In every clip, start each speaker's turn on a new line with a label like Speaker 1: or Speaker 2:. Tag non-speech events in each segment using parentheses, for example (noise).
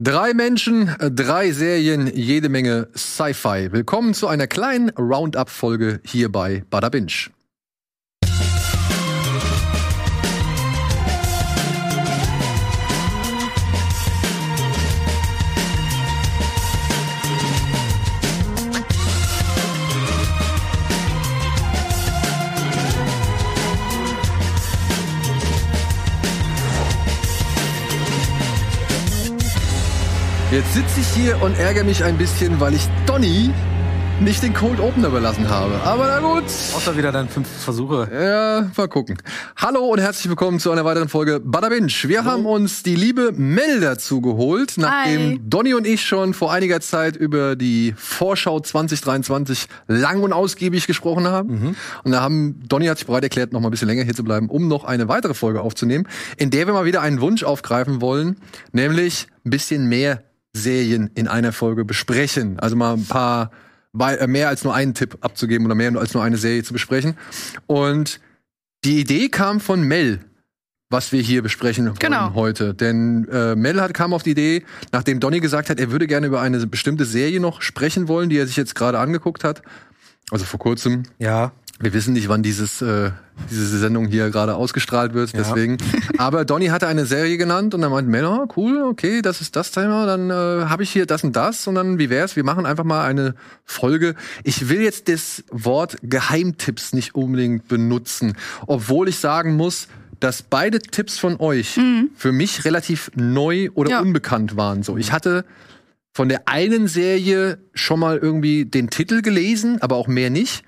Speaker 1: Drei Menschen, drei Serien, jede Menge Sci-Fi. Willkommen zu einer kleinen Roundup-Folge hier bei Bada Binge. Jetzt sitze ich hier und ärgere mich ein bisschen, weil ich Donny nicht den Cold Opener überlassen habe. Aber na gut.
Speaker 2: Außer wieder deine fünf Versuche.
Speaker 1: Ja, mal gucken. Hallo und herzlich willkommen zu einer weiteren Folge Bada Binge. Wir Hallo. haben uns die liebe Mel dazu geholt, nachdem Hi. Donny und ich schon vor einiger Zeit über die Vorschau 2023 lang und ausgiebig gesprochen haben. Mhm. Und da haben Donny hat sich bereit erklärt, noch mal ein bisschen länger hier zu bleiben, um noch eine weitere Folge aufzunehmen, in der wir mal wieder einen Wunsch aufgreifen wollen, nämlich ein bisschen mehr Serien in einer Folge besprechen. Also mal ein paar äh, mehr als nur einen Tipp abzugeben oder mehr als nur eine Serie zu besprechen. Und die Idee kam von Mel, was wir hier besprechen wollen genau. heute. Denn äh, Mel hat, kam auf die Idee, nachdem Donny gesagt hat, er würde gerne über eine bestimmte Serie noch sprechen wollen, die er sich jetzt gerade angeguckt hat. Also vor kurzem.
Speaker 2: Ja.
Speaker 1: Wir wissen nicht, wann dieses, äh, diese Sendung hier gerade ausgestrahlt wird, ja. deswegen. (laughs) Aber Donny hatte eine Serie genannt und dann meinte Männer, cool, okay, das ist das Thema, dann äh, habe ich hier das und das und dann, wie wär's, wir machen einfach mal eine Folge. Ich will jetzt das Wort Geheimtipps nicht unbedingt benutzen, obwohl ich sagen muss, dass beide Tipps von euch mhm. für mich relativ neu oder ja. unbekannt waren. So, ich hatte von der einen Serie schon mal irgendwie den Titel gelesen, aber auch mehr nicht.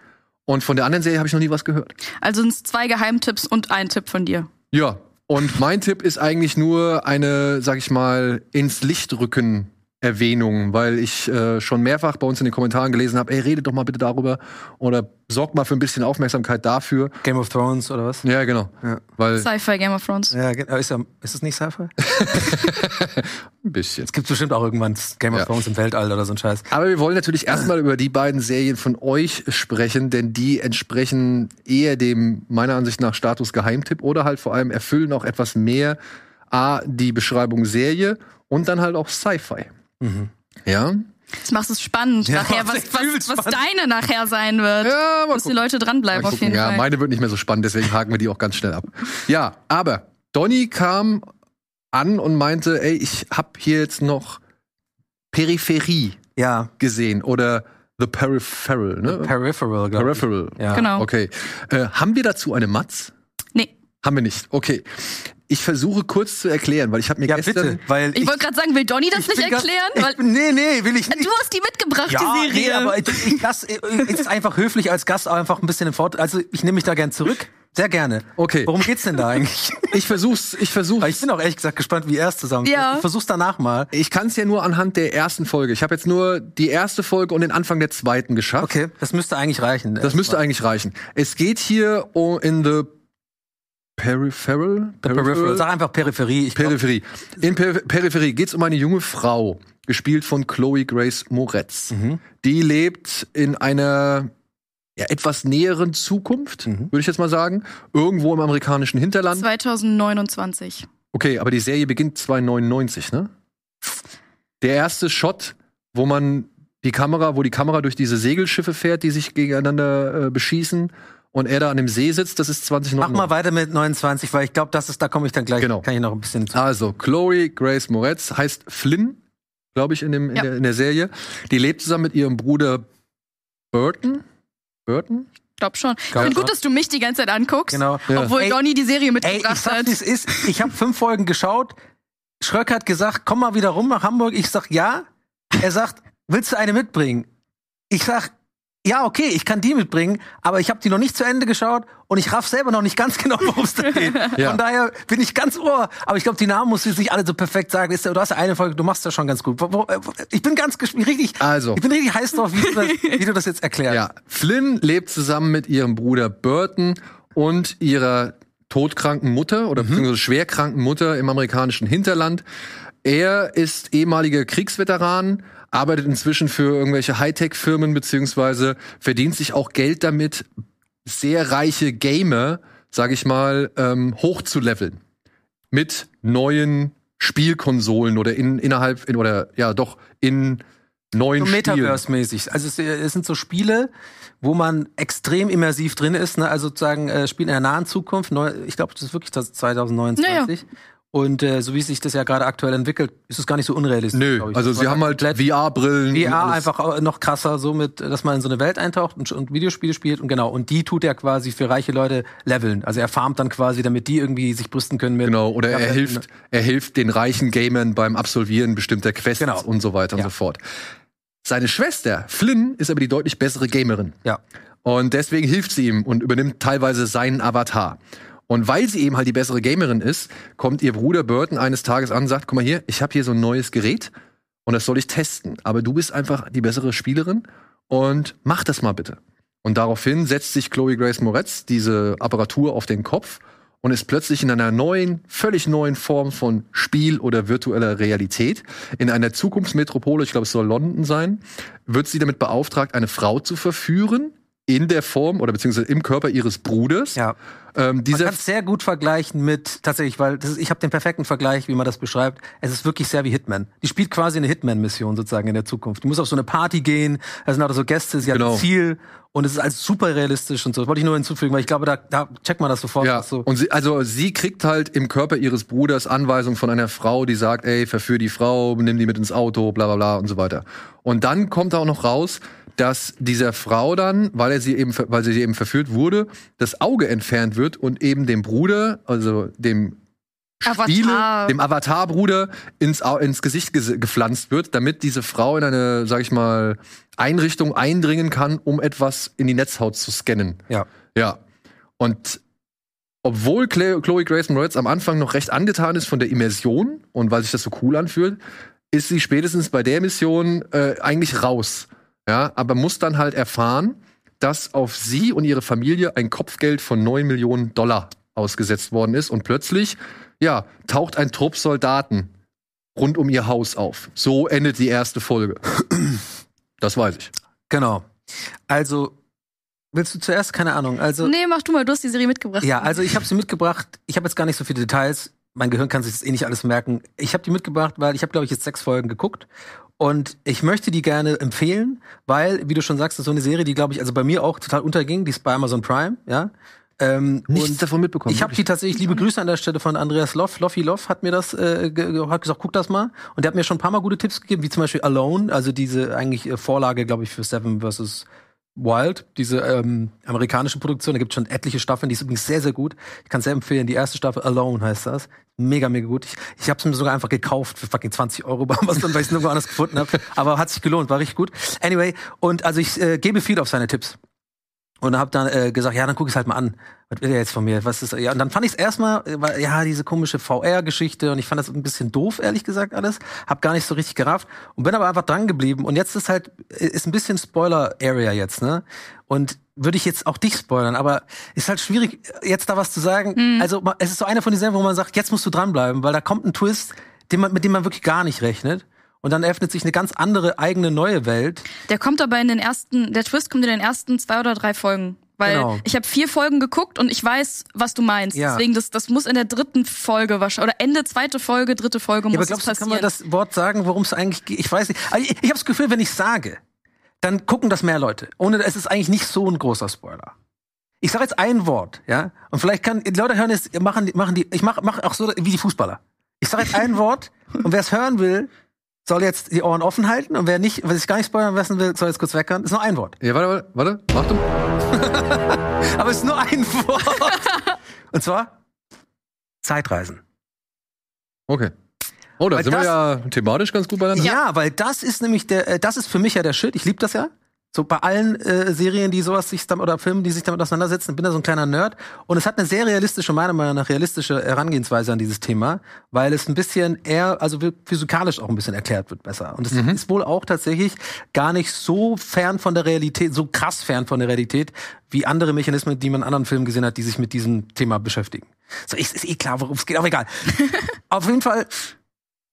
Speaker 1: Und von der anderen Serie habe ich noch nie was gehört.
Speaker 3: Also sind es zwei Geheimtipps und ein Tipp von dir.
Speaker 1: Ja. Und mein Tipp ist eigentlich nur eine, sag ich mal, ins Licht rücken Erwähnung, weil ich äh, schon mehrfach bei uns in den Kommentaren gelesen habe, ey, redet doch mal bitte darüber oder sorgt mal für ein bisschen Aufmerksamkeit dafür.
Speaker 2: Game of Thrones oder was?
Speaker 1: Ja, genau. Ja.
Speaker 3: Weil Sci-Fi Game of Thrones.
Speaker 2: Ja, ist, ist es nicht Sci-Fi? (laughs)
Speaker 1: ein bisschen.
Speaker 2: Es gibt bestimmt auch irgendwann Game of ja. Thrones im Weltall oder so ein Scheiß.
Speaker 1: Aber wir wollen natürlich erstmal über die beiden Serien von euch sprechen, denn die entsprechen eher dem meiner Ansicht nach Status Geheimtipp oder halt vor allem erfüllen auch etwas mehr A, die Beschreibung Serie und dann halt auch Sci-Fi. Mhm. Ja.
Speaker 3: Das macht es spannend, ja, nachher, (laughs) was, was, was deine nachher sein wird. Ja, mal dass die Leute dranbleiben auf jeden
Speaker 1: ja,
Speaker 3: Fall.
Speaker 1: Ja, meine wird nicht mehr so spannend, deswegen haken wir die auch ganz schnell ab. Ja, aber Donny kam an und meinte, ey, ich hab hier jetzt noch Peripherie
Speaker 2: ja.
Speaker 1: gesehen oder The Peripheral, ne?
Speaker 2: The Peripheral,
Speaker 1: glaube Peripheral.
Speaker 2: Ja.
Speaker 3: Genau.
Speaker 1: Okay. Äh, haben wir dazu eine Matz?
Speaker 3: Nee.
Speaker 1: Haben wir nicht. Okay. Ich versuche kurz zu erklären, weil ich habe mir
Speaker 2: ja,
Speaker 1: gestern.
Speaker 2: Bitte, weil
Speaker 3: ich, ich wollte gerade sagen, will Donny das nicht erklären?
Speaker 2: Grad, ich, nee, nee, will ich nicht.
Speaker 3: Du hast die mitgebracht,
Speaker 2: ja,
Speaker 3: die Serie.
Speaker 2: Nee, aber ich, ich lass, ist einfach höflich als Gast einfach ein bisschen im Fort. Also ich nehme mich da gern zurück. Sehr gerne.
Speaker 1: Okay.
Speaker 2: Worum geht's denn da eigentlich? (laughs)
Speaker 1: Ich versuch's, ich versuch's.
Speaker 2: Ich bin auch ehrlich gesagt gespannt, wie er es zusammen.
Speaker 3: Ja.
Speaker 2: Ich versuch's danach mal.
Speaker 1: Ich kann es ja nur anhand der ersten Folge. Ich habe jetzt nur die erste Folge und den Anfang der zweiten geschafft.
Speaker 2: Okay, das müsste eigentlich reichen.
Speaker 1: Das müsste eigentlich reichen. Es geht hier in the Peripheral?
Speaker 2: Peripheral? Sag einfach Peripherie.
Speaker 1: Ich Peripherie. In per Peripherie geht es um eine junge Frau, gespielt von Chloe Grace Moretz. Mhm. Die lebt in einer ja, etwas näheren Zukunft, mhm. würde ich jetzt mal sagen. Irgendwo im amerikanischen Hinterland.
Speaker 3: 2029.
Speaker 1: Okay, aber die Serie beginnt 299, ne? Der erste Shot, wo man die Kamera, wo die Kamera durch diese Segelschiffe fährt, die sich gegeneinander äh, beschießen und er da an dem See sitzt, das ist 20
Speaker 2: Mach mal weiter mit 29, weil ich glaube, das ist, da komme ich dann gleich,
Speaker 1: genau.
Speaker 2: kann ich noch ein bisschen zu.
Speaker 1: Also, Chloe Grace Moretz heißt Flynn, glaube ich, in, dem, in, ja. der, in der Serie. Die lebt zusammen mit ihrem Bruder Burton. Burton?
Speaker 3: Ich glaube schon. Ich finde gut, dass du mich die ganze Zeit anguckst.
Speaker 2: Genau.
Speaker 3: Ja. Obwohl ey, Donny die Serie mitgebracht ey,
Speaker 2: ich sag,
Speaker 3: hat.
Speaker 2: Es ist, ich habe fünf Folgen geschaut. Schröck hat gesagt, komm mal wieder rum nach Hamburg. Ich sag ja. Er sagt, willst du eine mitbringen? Ich sag, ja, okay, ich kann die mitbringen, aber ich habe die noch nicht zu Ende geschaut und ich raff selber noch nicht ganz (laughs) genau, worum es da geht. ja. Von daher bin ich ganz ohr. Aber ich glaube, die Namen musst du nicht alle so perfekt sagen. du hast eine Folge, du machst das schon ganz gut. Äh, ich bin ganz richtig,
Speaker 1: also.
Speaker 2: ich bin richtig heiß drauf, wie du das, wie du das jetzt erklärst.
Speaker 1: Ja, Flynn lebt zusammen mit ihrem Bruder Burton und ihrer todkranken Mutter oder mhm. beziehungsweise schwerkranken Mutter im amerikanischen Hinterland. Er ist ehemaliger Kriegsveteran, arbeitet inzwischen für irgendwelche Hightech-Firmen beziehungsweise verdient sich auch Geld damit, sehr reiche Gamer, sag ich mal, ähm, hochzuleveln. Mit neuen Spielkonsolen oder in, innerhalb in, oder ja doch in neuen so
Speaker 2: Metaverse-mäßig. Also es, es, sind so Spiele, wo man extrem immersiv drin ist, ne? also sozusagen äh, Spiel in der nahen Zukunft. Neu, ich glaube, das ist wirklich das 2029. Naja. Und äh, so wie sich das ja gerade aktuell entwickelt, ist es gar nicht so unrealistisch.
Speaker 1: Nö, also sie haben halt VR-Brillen.
Speaker 2: VR einfach noch krasser, so mit, dass man in so eine Welt eintaucht und, und, Videospiele spielt und genau. Und die tut er quasi für reiche Leute leveln. Also er farmt dann quasi, damit die irgendwie sich brüsten können mit.
Speaker 1: Genau, oder er hilft, er hilft den reichen Gamern beim Absolvieren bestimmter Quests genau. und so weiter ja. und so fort. Seine Schwester, Flynn, ist aber die deutlich bessere Gamerin.
Speaker 2: Ja.
Speaker 1: Und deswegen hilft sie ihm und übernimmt teilweise seinen Avatar. Und weil sie eben halt die bessere Gamerin ist, kommt ihr Bruder Burton eines Tages an und sagt, guck mal hier, ich habe hier so ein neues Gerät und das soll ich testen. Aber du bist einfach die bessere Spielerin und mach das mal bitte. Und daraufhin setzt sich Chloe Grace Moretz diese Apparatur auf den Kopf und ist plötzlich in einer neuen, völlig neuen Form von Spiel oder virtueller Realität. In einer Zukunftsmetropole, ich glaube, es soll London sein, wird sie damit beauftragt, eine Frau zu verführen, in der Form oder beziehungsweise im Körper ihres Bruders.
Speaker 2: Ja. Ähm, man kann sehr gut vergleichen mit tatsächlich, weil ist, ich habe den perfekten Vergleich, wie man das beschreibt. Es ist wirklich sehr wie Hitman. Die spielt quasi eine Hitman-Mission sozusagen in der Zukunft. Die muss auf so eine Party gehen, da sind auch so Gäste, sie genau. hat ein Ziel und es ist alles super realistisch und so. Das wollte ich nur hinzufügen, weil ich glaube, da, da checkt man das sofort.
Speaker 1: Ja.
Speaker 2: So.
Speaker 1: Und sie, also sie kriegt halt im Körper ihres Bruders Anweisungen von einer Frau, die sagt, ey, verführ die Frau, nimm die mit ins Auto, bla bla bla und so weiter. Und dann kommt da auch noch raus, dass dieser Frau dann, weil er sie eben, weil sie eben verführt wurde, das Auge entfernt wird und eben dem Bruder, also dem Spiele, Avatar. dem Avatar-Bruder ins, ins Gesicht ge gepflanzt wird, damit diese Frau in eine, sag ich mal, Einrichtung eindringen kann, um etwas in die Netzhaut zu scannen.
Speaker 2: Ja.
Speaker 1: Ja. Und obwohl Chloe Grace Moretz am Anfang noch recht angetan ist von der Immersion und weil sich das so cool anfühlt, ist sie spätestens bei der Mission äh, eigentlich raus. Ja, aber muss dann halt erfahren, dass auf sie und ihre Familie ein Kopfgeld von 9 Millionen Dollar ausgesetzt worden ist und plötzlich, ja, taucht ein Trupp Soldaten rund um ihr Haus auf. So endet die erste Folge. Das weiß ich.
Speaker 2: Genau. Also Willst du zuerst? Keine Ahnung. Also
Speaker 3: nee, mach du mal. Du hast die Serie mitgebracht.
Speaker 2: Ja, also ich habe sie mitgebracht. Ich habe jetzt gar nicht so viele Details. Mein Gehirn kann sich das eh nicht alles merken. Ich habe die mitgebracht, weil ich habe, glaube ich, jetzt sechs Folgen geguckt und ich möchte die gerne empfehlen, weil, wie du schon sagst, das ist so eine Serie, die, glaube ich, also bei mir auch total unterging. Die ist bei Amazon Prime, ja.
Speaker 1: Ähm, Nichts davon mitbekommen.
Speaker 2: Ich habe die tatsächlich, liebe Grüße an der Stelle von Andreas Loff. Loffy Loff hat mir das, äh, hat gesagt, guck das mal. Und der hat mir schon ein paar Mal gute Tipps gegeben, wie zum Beispiel Alone, also diese eigentlich äh, Vorlage, glaube ich, für Seven vs. Wild, diese ähm, amerikanische Produktion, da gibt es schon etliche Staffeln, die ist übrigens sehr, sehr gut. Ich kann sehr empfehlen, die erste Staffel Alone heißt das. Mega, mega gut. Ich, ich habe es mir sogar einfach gekauft für fucking 20 Euro bei (laughs) Amazon, weil ich es nirgendwo anders gefunden habe. Aber hat sich gelohnt, war richtig gut. Anyway, und also ich äh, gebe viel auf seine Tipps. Und habe dann äh, gesagt, ja, dann guck ich halt mal an. Was will er jetzt von mir? Was ist? Ja, und dann fand ich es erstmal, äh, ja, diese komische VR-Geschichte und ich fand das ein bisschen doof, ehrlich gesagt, alles. Hab gar nicht so richtig gerafft und bin aber einfach dran geblieben. Und jetzt ist halt, äh, ist ein bisschen Spoiler-Area jetzt, ne? Und würde ich jetzt auch dich spoilern, aber ist halt schwierig, jetzt da was zu sagen. Mhm. Also es ist so eine von diesen, wo man sagt, jetzt musst du dranbleiben, weil da kommt ein Twist, den man, mit dem man wirklich gar nicht rechnet und dann öffnet sich eine ganz andere eigene neue Welt.
Speaker 3: Der kommt aber in den ersten, der Twist kommt in den ersten zwei oder drei Folgen. Weil genau. ich habe vier Folgen geguckt und ich weiß, was du meinst. Ja. Deswegen, das, das muss in der dritten Folge wahrscheinlich, oder Ende zweite Folge, dritte Folge ja, muss aber glaubst, das passieren.
Speaker 2: Kann man das Wort sagen, worum es eigentlich geht? Ich weiß nicht. Also ich, ich habe das Gefühl, wenn ich sage, dann gucken das mehr Leute. Ohne, es ist eigentlich nicht so ein großer Spoiler. Ich sage jetzt ein Wort, ja, und vielleicht kann die Leute hören es, machen, machen die, ich mache mach auch so wie die Fußballer. Ich sage jetzt ein (laughs) Wort und wer es hören will, soll jetzt die Ohren offen halten und wer nicht, wer sich gar nicht spoilern lassen will, soll jetzt kurz weckern. Ist nur ein Wort.
Speaker 1: Ja, warte, warte, warte. Achtung. (laughs)
Speaker 2: Aber es ist nur ein Wort. Und zwar Zeitreisen.
Speaker 1: Okay. Oh, da weil sind das, wir ja thematisch ganz gut beieinander.
Speaker 2: Ja, weil das ist nämlich der, äh, das ist für mich ja der Shit. Ich liebe das ja. So bei allen äh, Serien, die sowas sich damit oder Filmen, die sich damit auseinandersetzen, bin da so ein kleiner Nerd. Und es hat eine sehr realistische, meiner Meinung nach realistische Herangehensweise an dieses Thema, weil es ein bisschen eher, also physikalisch auch ein bisschen erklärt wird besser. Und es mhm. ist wohl auch tatsächlich gar nicht so fern von der Realität, so krass fern von der Realität, wie andere Mechanismen, die man in anderen Filmen gesehen hat, die sich mit diesem Thema beschäftigen. So, ist, ist eh klar, worum es geht, aber egal. (laughs) Auf jeden Fall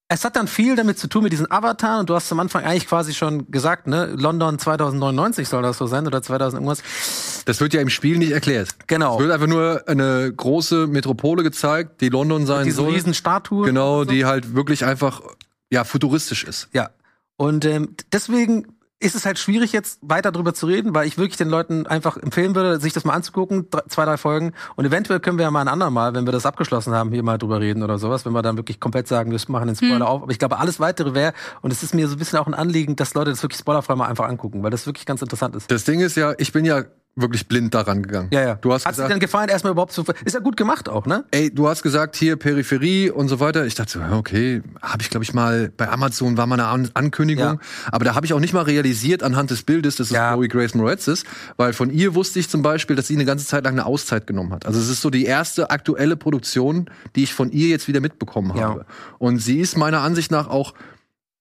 Speaker 2: es hat dann viel damit zu tun mit diesen Avatar und du hast am Anfang eigentlich quasi schon gesagt, ne, London 2099 soll das so sein oder 2000 irgendwas.
Speaker 1: Das wird ja im Spiel nicht erklärt.
Speaker 2: Genau.
Speaker 1: Es wird einfach nur eine große Metropole gezeigt, die London sein soll.
Speaker 2: Riesen Statue.
Speaker 1: Genau, so. die halt wirklich einfach ja futuristisch ist.
Speaker 2: Ja. Und ähm, deswegen ist es halt schwierig, jetzt weiter drüber zu reden, weil ich wirklich den Leuten einfach empfehlen würde, sich das mal anzugucken, zwei, drei Folgen. Und eventuell können wir ja mal ein andermal, wenn wir das abgeschlossen haben, hier mal drüber reden oder sowas, wenn wir dann wirklich komplett sagen, wir machen den Spoiler hm. auf. Aber ich glaube, alles weitere wäre, und es ist mir so ein bisschen auch ein Anliegen, dass Leute das wirklich spoilerfrei mal einfach angucken, weil das wirklich ganz interessant ist.
Speaker 1: Das Ding ist ja, ich bin ja wirklich blind daran gegangen.
Speaker 2: Ja, ja.
Speaker 1: Du hast
Speaker 2: Hat gesagt, dir denn gefallen, erstmal überhaupt zu. Ist ja gut gemacht auch, ne?
Speaker 1: Ey, du hast gesagt, hier Peripherie und so weiter. Ich dachte so, okay, habe ich, glaube ich, mal bei Amazon war mal eine An Ankündigung. Ja. Aber da habe ich auch nicht mal realisiert anhand des Bildes, dass es ja. Chloe Grace Moretz ist. Weil von ihr wusste ich zum Beispiel, dass sie eine ganze Zeit lang eine Auszeit genommen hat. Also es ist so die erste aktuelle Produktion, die ich von ihr jetzt wieder mitbekommen habe. Ja. Und sie ist meiner Ansicht nach auch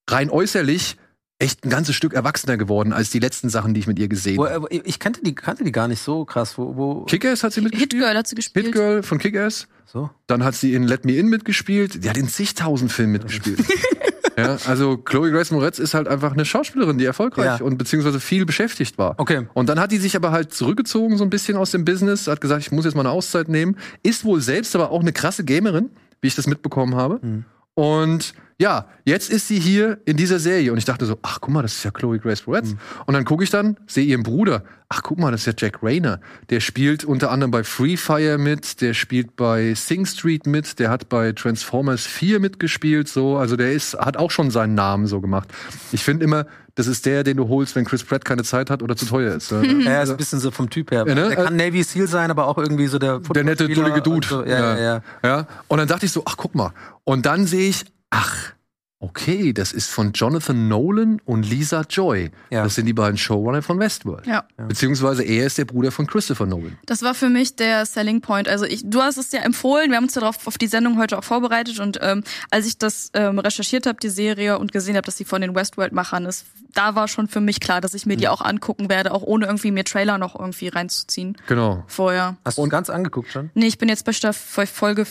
Speaker 1: rein äußerlich echt ein ganzes Stück erwachsener geworden als die letzten Sachen, die ich mit ihr gesehen habe.
Speaker 2: Ich kannte die, kannte die gar nicht so krass. Wo, wo
Speaker 1: Kick-Ass hat sie mitgespielt.
Speaker 3: Hit-Girl hat sie gespielt.
Speaker 1: Hit-Girl von Kick-Ass. So. Dann hat sie in Let Me In mitgespielt. Die hat in zigtausend Filmen mitgespielt. (laughs) ja, also Chloe Grace Moretz ist halt einfach eine Schauspielerin, die erfolgreich ja. und beziehungsweise viel beschäftigt war.
Speaker 2: Okay.
Speaker 1: Und dann hat die sich aber halt zurückgezogen so ein bisschen aus dem Business, hat gesagt, ich muss jetzt mal eine Auszeit nehmen. Ist wohl selbst aber auch eine krasse Gamerin, wie ich das mitbekommen habe. Mhm. Und ja, jetzt ist sie hier in dieser Serie. Und ich dachte so, ach guck mal, das ist ja Chloe Grace Moretz. Mhm. Und dann gucke ich dann, sehe ihren Bruder. Ach guck mal, das ist ja Jack Rayner. Der spielt unter anderem bei Free Fire mit, der spielt bei Sing Street mit, der hat bei Transformers 4 mitgespielt. So, also der ist, hat auch schon seinen Namen so gemacht. Ich finde immer, das ist der, den du holst, wenn Chris Pratt keine Zeit hat oder zu teuer ist. (laughs)
Speaker 2: Ja, er ist ein bisschen so vom Typ her. Ja, ne? Der kann Navy Seal sein, aber auch irgendwie so der
Speaker 1: Der nette, dullige Dude.
Speaker 2: So. Ja, ja, ja,
Speaker 1: ja. Und dann dachte ich so, ach guck mal. Und dann sehe ich, ach, Okay, das ist von Jonathan Nolan und Lisa Joy. Ja. Das sind die beiden Showrunner von Westworld.
Speaker 3: Ja.
Speaker 1: Beziehungsweise er ist der Bruder von Christopher Nolan.
Speaker 3: Das war für mich der Selling Point. Also ich, du hast es ja empfohlen, wir haben uns darauf auf die Sendung heute auch vorbereitet und ähm, als ich das ähm, recherchiert habe, die Serie und gesehen habe, dass sie von den Westworld-Machern ist, da war schon für mich klar, dass ich mir die mhm. auch angucken werde, auch ohne irgendwie mir Trailer noch irgendwie reinzuziehen.
Speaker 1: Genau.
Speaker 3: Vorher.
Speaker 2: Hast du ganz angeguckt schon?
Speaker 3: Nee, ich bin jetzt bei Folge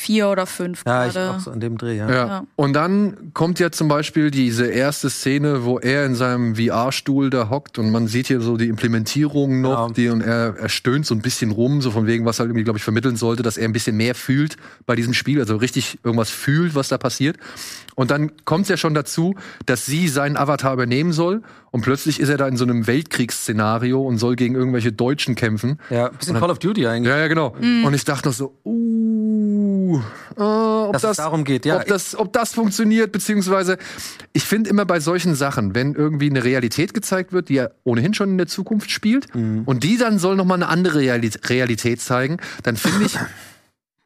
Speaker 3: vier oder fünf
Speaker 2: ja, gerade. Ja, ich auch so an dem Dreh, ja.
Speaker 1: ja. ja. Und dann kommt ja zum Beispiel diese erste Szene, wo er in seinem VR-Stuhl da hockt und man sieht hier so die Implementierung noch, ja. die und er, er stöhnt so ein bisschen rum, so von wegen, was halt irgendwie, glaube ich, vermitteln sollte, dass er ein bisschen mehr fühlt bei diesem Spiel, also richtig irgendwas fühlt, was da passiert. Und dann kommt es ja schon dazu, dass sie seinen Avatar übernehmen soll und plötzlich ist er da in so einem Weltkriegsszenario und soll gegen irgendwelche Deutschen kämpfen.
Speaker 2: Ja, ein bisschen dann, Call of Duty eigentlich.
Speaker 1: Ja, ja, genau. Mhm. Und ich dachte noch so, uh, äh, ob
Speaker 2: Dass
Speaker 1: das
Speaker 2: darum geht, ja.
Speaker 1: Ob das, ob das funktioniert, beziehungsweise ich finde immer bei solchen Sachen, wenn irgendwie eine Realität gezeigt wird, die ja ohnehin schon in der Zukunft spielt, mhm. und die dann soll noch mal eine andere Realität zeigen, dann finde ich (laughs)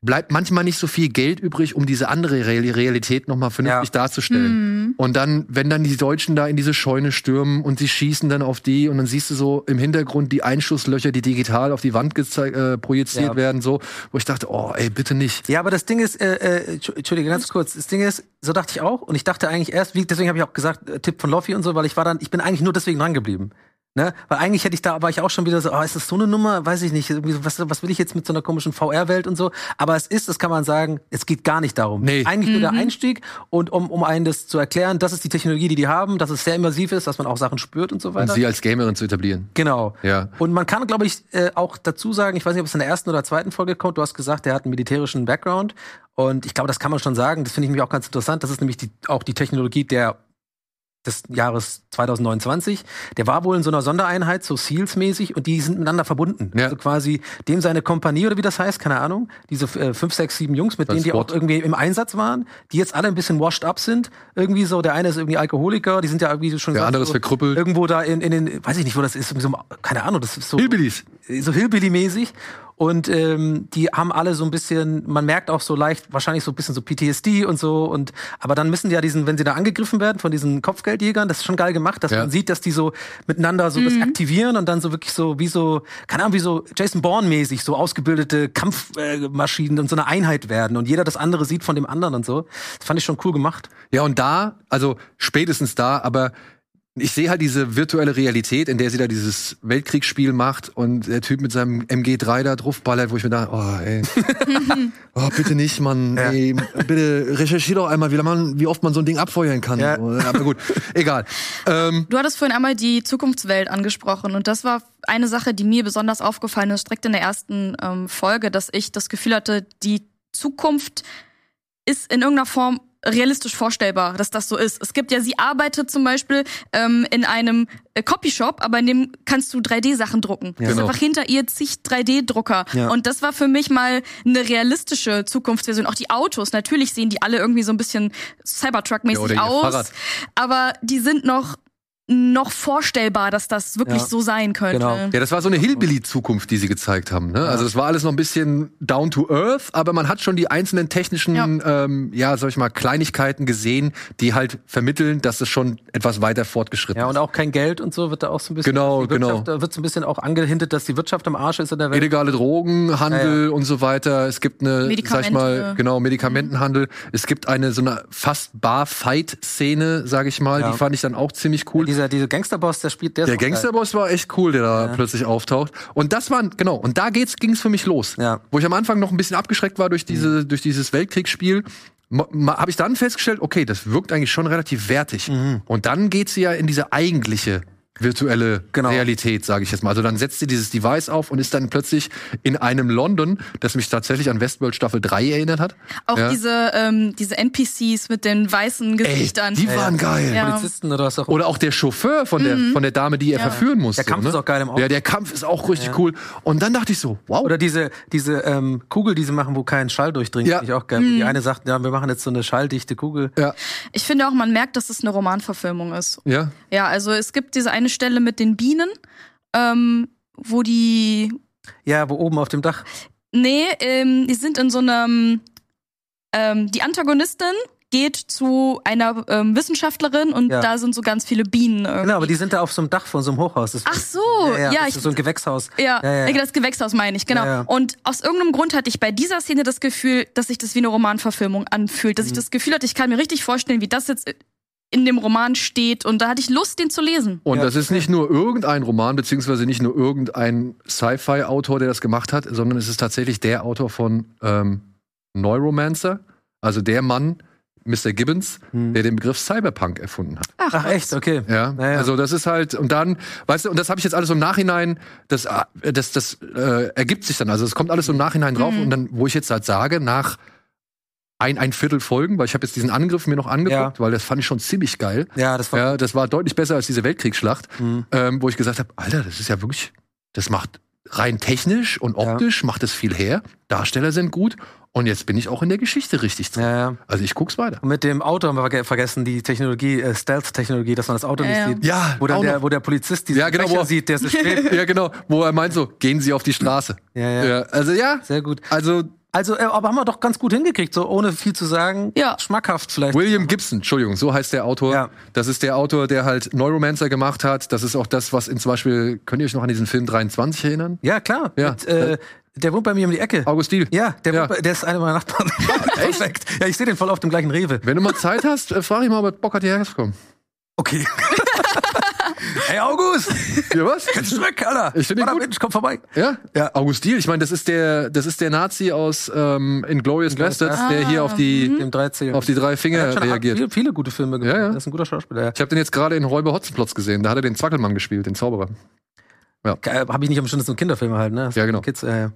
Speaker 1: bleibt manchmal nicht so viel Geld übrig, um diese andere Realität nochmal vernünftig ja. darzustellen. Mhm. Und dann, wenn dann die Deutschen da in diese Scheune stürmen und sie schießen dann auf die und dann siehst du so im Hintergrund die Einschusslöcher, die digital auf die Wand äh, projiziert ja. werden, so, wo ich dachte, oh, ey, bitte nicht.
Speaker 2: Ja, aber das Ding ist, äh, äh, Entschuldige, ganz kurz, das Ding ist, so dachte ich auch und ich dachte eigentlich erst, wie, deswegen habe ich auch gesagt, äh, Tipp von Loffi und so, weil ich war dann, ich bin eigentlich nur deswegen dran geblieben. Ne? Weil eigentlich hätte ich da, war ich auch schon wieder so, oh, ist das so eine Nummer? Weiß ich nicht. Was, was will ich jetzt mit so einer komischen VR-Welt und so? Aber es ist, das kann man sagen, es geht gar nicht darum.
Speaker 1: Nee.
Speaker 2: Eigentlich mhm. nur der mhm. Einstieg und um, um einen das zu erklären, das ist die Technologie, die die haben, dass es sehr immersiv ist, dass man auch Sachen spürt und so weiter.
Speaker 1: Und sie als Gamerin zu etablieren.
Speaker 2: Genau.
Speaker 1: Ja.
Speaker 2: Und man kann, glaube ich, äh, auch dazu sagen, ich weiß nicht, ob es in der ersten oder zweiten Folge kommt, du hast gesagt, der hat einen militärischen Background. Und ich glaube, das kann man schon sagen. Das finde ich nämlich auch ganz interessant. Das ist nämlich die, auch die Technologie der des Jahres 2029. Der war wohl in so einer Sondereinheit, so SEALs-mäßig, und die sind miteinander verbunden. Ja. Also quasi dem seine Kompanie oder wie das heißt, keine Ahnung, diese äh, fünf, sechs, sieben Jungs, mit das denen die auch irgendwie im Einsatz waren, die jetzt alle ein bisschen washed up sind. Irgendwie so, der eine ist irgendwie Alkoholiker, die sind ja irgendwie schon
Speaker 1: der andere ist verkrüppelt.
Speaker 2: Irgendwo da in, in den, weiß ich nicht, wo das ist, so, keine Ahnung, das ist so.
Speaker 1: Hillbillies.
Speaker 2: So Hillbilly-mäßig. Und ähm, die haben alle so ein bisschen, man merkt auch so leicht, wahrscheinlich so ein bisschen so PTSD und so. Und aber dann müssen die ja diesen, wenn sie da angegriffen werden von diesen Kopfgeldjägern, das ist schon geil gemacht, dass ja. man sieht, dass die so miteinander so mhm. das aktivieren und dann so wirklich so wie so, keine Ahnung, wie so Jason Bourne-mäßig, so ausgebildete Kampfmaschinen äh, und so eine Einheit werden und jeder das andere sieht von dem anderen und so. Das fand ich schon cool gemacht.
Speaker 1: Ja, und da, also spätestens da, aber ich sehe halt diese virtuelle Realität, in der sie da dieses Weltkriegsspiel macht und der Typ mit seinem MG3 da draufballert, wo ich mir da, oh ey, (laughs) oh, bitte nicht, Mann, ja. ey, bitte recherchier doch einmal, wie, man, wie oft man so ein Ding abfeuern kann. Ja. Aber gut, (laughs) egal.
Speaker 3: Ähm, du hattest vorhin einmal die Zukunftswelt angesprochen und das war eine Sache, die mir besonders aufgefallen ist, direkt in der ersten ähm, Folge, dass ich das Gefühl hatte, die Zukunft ist in irgendeiner Form realistisch vorstellbar, dass das so ist. Es gibt ja, sie arbeitet zum Beispiel ähm, in einem äh, Copyshop, aber in dem kannst du 3D-Sachen drucken. Ja. Genau. Ist einfach hinter ihr zig 3D-Drucker. Ja. Und das war für mich mal eine realistische Zukunftsversion. Auch die Autos, natürlich sehen die alle irgendwie so ein bisschen Cybertruck-mäßig ja, aus. Aber die sind noch noch vorstellbar, dass das wirklich ja. so sein könnte. Genau.
Speaker 1: Ja, das war so eine Hillbilly-Zukunft, die sie gezeigt haben. Ne? Ja. Also es war alles noch ein bisschen down to earth, aber man hat schon die einzelnen technischen, ja, ähm, ja sag ich mal, Kleinigkeiten gesehen, die halt vermitteln, dass es schon etwas weiter fortgeschritten ist.
Speaker 2: Ja, und auch kein Geld und so wird da auch so ein bisschen.
Speaker 1: Genau, genau.
Speaker 2: Da wird so ein bisschen auch angehintet, dass die Wirtschaft am Arsch ist in der Welt.
Speaker 1: Illegale Drogenhandel und so weiter. Es gibt eine, sag ich mal, genau, Medikamentenhandel. Mhm. Es gibt eine so eine fast Bar-Fight-Szene, sag ich mal, die fand ich dann auch ziemlich cool
Speaker 2: dieser diese Gangsterboss, der spielt der.
Speaker 1: Der Gangsterboss war echt cool, der da ja. plötzlich auftaucht. Und das war genau. Und da geht's ging's für mich los, ja. wo ich am Anfang noch ein bisschen abgeschreckt war durch diese mhm. durch dieses Weltkriegsspiel. Habe ich dann festgestellt, okay, das wirkt eigentlich schon relativ wertig. Mhm. Und dann geht's ja in diese eigentliche virtuelle genau. Realität, sage ich jetzt mal. Also dann setzt sie dieses Device auf und ist dann plötzlich in einem London, das mich tatsächlich an Westworld Staffel 3 erinnert hat.
Speaker 3: Auch ja. diese, ähm, diese NPCs mit den weißen Gesichtern.
Speaker 1: Ey, die waren geil.
Speaker 2: Ja. Polizisten oder was auch
Speaker 1: Oder auch der Chauffeur von der, mhm. von der Dame, die er ja. verführen musste.
Speaker 2: Der Kampf
Speaker 1: ne?
Speaker 2: ist auch geil im Auto.
Speaker 1: Ja, der Kampf ist auch richtig cool. Und dann dachte ich so, wow.
Speaker 2: Oder diese, diese ähm, Kugel, die sie machen, wo kein Schall durchdringt, ja. ich auch geil. Mhm. Die eine sagt, ja, wir machen jetzt so eine schalldichte Kugel.
Speaker 3: Ja. Ich finde auch, man merkt, dass es eine Romanverfilmung ist.
Speaker 1: Ja.
Speaker 3: Ja, also es gibt diese eine Stelle mit den Bienen, ähm, wo die.
Speaker 2: Ja, wo oben auf dem Dach.
Speaker 3: Nee, ähm, die sind in so einem. Ähm, die Antagonistin geht zu einer ähm, Wissenschaftlerin und ja. da sind so ganz viele Bienen. Irgendwie.
Speaker 2: Genau, aber die sind da auf so einem Dach von so einem Hochhaus.
Speaker 3: Das Ach so,
Speaker 2: ja, ja,
Speaker 3: ja
Speaker 2: ich, so ein Gewächshaus.
Speaker 3: Ja, ja, das Gewächshaus meine ich, genau. Und aus irgendeinem Grund hatte ich bei dieser Szene das Gefühl, dass sich das wie eine Romanverfilmung anfühlt, dass mhm. ich das Gefühl hatte, ich kann mir richtig vorstellen, wie das jetzt in dem Roman steht und da hatte ich Lust, den zu lesen.
Speaker 1: Und ja. das ist nicht nur irgendein Roman, beziehungsweise nicht nur irgendein Sci-Fi-Autor, der das gemacht hat, sondern es ist tatsächlich der Autor von ähm, Neuromancer, also der Mann, Mr. Gibbons, hm. der den Begriff Cyberpunk erfunden hat.
Speaker 2: Ach, Ach echt, okay.
Speaker 1: Ja, naja. also das ist halt und dann, weißt du, und das habe ich jetzt alles im Nachhinein, das äh, das das äh, ergibt sich dann, also es kommt alles im Nachhinein drauf mhm. und dann, wo ich jetzt halt sage, nach ein, ein Viertel Folgen, weil ich habe jetzt diesen Angriff mir noch angeguckt, ja. weil das fand ich schon ziemlich geil.
Speaker 2: Ja, das war,
Speaker 1: ja, das war deutlich besser als diese Weltkriegsschlacht, mhm. ähm, wo ich gesagt habe, Alter, das ist ja wirklich, das macht rein technisch und optisch ja. macht es viel her. Darsteller sind gut und jetzt bin ich auch in der Geschichte richtig drin. Ja, ja. Also ich guck's weiter.
Speaker 2: Und mit dem Auto haben wir vergessen, die Technologie, äh, Stealth-Technologie, dass man das Auto
Speaker 1: ja,
Speaker 2: nicht sieht. Ja, wo, dann der, wo der Polizist diese
Speaker 1: ja, genau, wo,
Speaker 2: sieht, der
Speaker 1: ist (laughs) Ja, genau. Wo er meint so, gehen Sie auf die Straße.
Speaker 2: Ja, ja. ja
Speaker 1: also ja.
Speaker 2: Sehr gut.
Speaker 1: Also
Speaker 2: also, äh, aber haben wir doch ganz gut hingekriegt, so ohne viel zu sagen. Ja. Schmackhaft vielleicht.
Speaker 1: William Gibson, Entschuldigung, so heißt der Autor. Ja. Das ist der Autor, der halt Neuromancer gemacht hat. Das ist auch das, was in zum Beispiel, könnt ihr euch noch an diesen Film 23 erinnern?
Speaker 2: Ja, klar. Ja. Mit, äh, der wohnt bei mir um die Ecke.
Speaker 1: August Diel.
Speaker 2: Ja, der, ja. Bei, der ist einer meiner Nachbarn. (laughs) (laughs)
Speaker 1: Perfekt.
Speaker 2: Ja, ich sehe den voll auf dem gleichen Rewe.
Speaker 1: Wenn du mal Zeit hast, äh, frage ich mal, ob er Bock hat, hierher zu kommen.
Speaker 2: Okay. (laughs) Hey August! (laughs)
Speaker 1: Ja, was?
Speaker 2: Kennst du zurück, Alter?
Speaker 1: Ich finde
Speaker 2: gut. Mensch, komm vorbei.
Speaker 1: Ja? Ja. August Diel, ich meine, das ist der, das ist der Nazi aus ähm, Inglourious Basterds, ah. der hier auf die,
Speaker 2: Dem 13.
Speaker 1: auf die drei Finger reagiert.
Speaker 2: Viele, viele gute Filme
Speaker 1: gemacht. Ja, ja.
Speaker 2: Das ist ein guter Schauspieler.
Speaker 1: Ich habe den jetzt gerade in Räuber Hotzenplotz gesehen. Da hat er den Zwackelmann gespielt, den Zauberer.
Speaker 2: Ja. Habe ich nicht am Schluss so ein Kinderfilm halt, ne?
Speaker 1: ja, genau.
Speaker 2: Kids, äh, ja.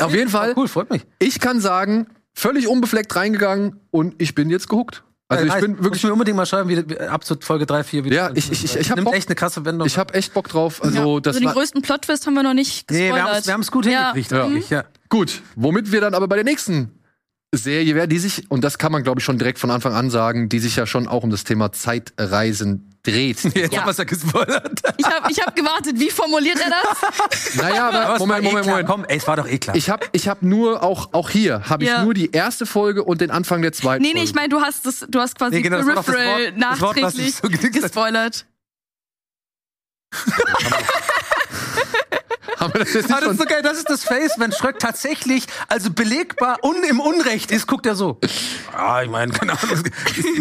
Speaker 1: Auf jeden Fall.
Speaker 2: cool, freut mich.
Speaker 1: Ich kann sagen, völlig unbefleckt reingegangen und ich bin jetzt gehuckt. Also ich bin wirklich.
Speaker 2: Ich mir unbedingt mal schreiben, wie, ab zu Folge 3, 4
Speaker 1: wieder. Ja, ich, ich, ich, ich habe
Speaker 2: echt eine krasse Wendung.
Speaker 1: Ich habe echt Bock drauf. Also,
Speaker 3: ja.
Speaker 1: das
Speaker 3: also den größten Plot-Twist haben wir noch nicht
Speaker 2: gespoilert. Nee, wir haben es gut hingekriegt. Ja.
Speaker 1: Mhm. ja. Gut, womit wir dann aber bei der nächsten Serie wäre, die sich, und das kann man glaube ich schon direkt von Anfang an sagen, die sich ja schon auch um das Thema Zeitreisen dreht. (laughs)
Speaker 2: Jetzt ja. haben wir ja gespoilert.
Speaker 3: Ich habe ich hab gewartet, wie formuliert er das? (laughs)
Speaker 1: Naja, aber, aber
Speaker 2: Moment, Moment, Moment. Komm, ey, es war doch eh klar.
Speaker 1: Ich habe ich hab nur, auch, auch hier, habe ich ja. nur die erste Folge und den Anfang der zweiten
Speaker 3: Nee, nee, ich meine, du hast das, du hast quasi nee, genau, Peripheral nachträglich so gespoilert.
Speaker 2: Haben wir das jetzt nicht ah, das ist so geil, das ist das Face, wenn Schröck tatsächlich, also belegbar und im Unrecht ist, guckt er so.
Speaker 1: Ah, ich meine, keine Ahnung.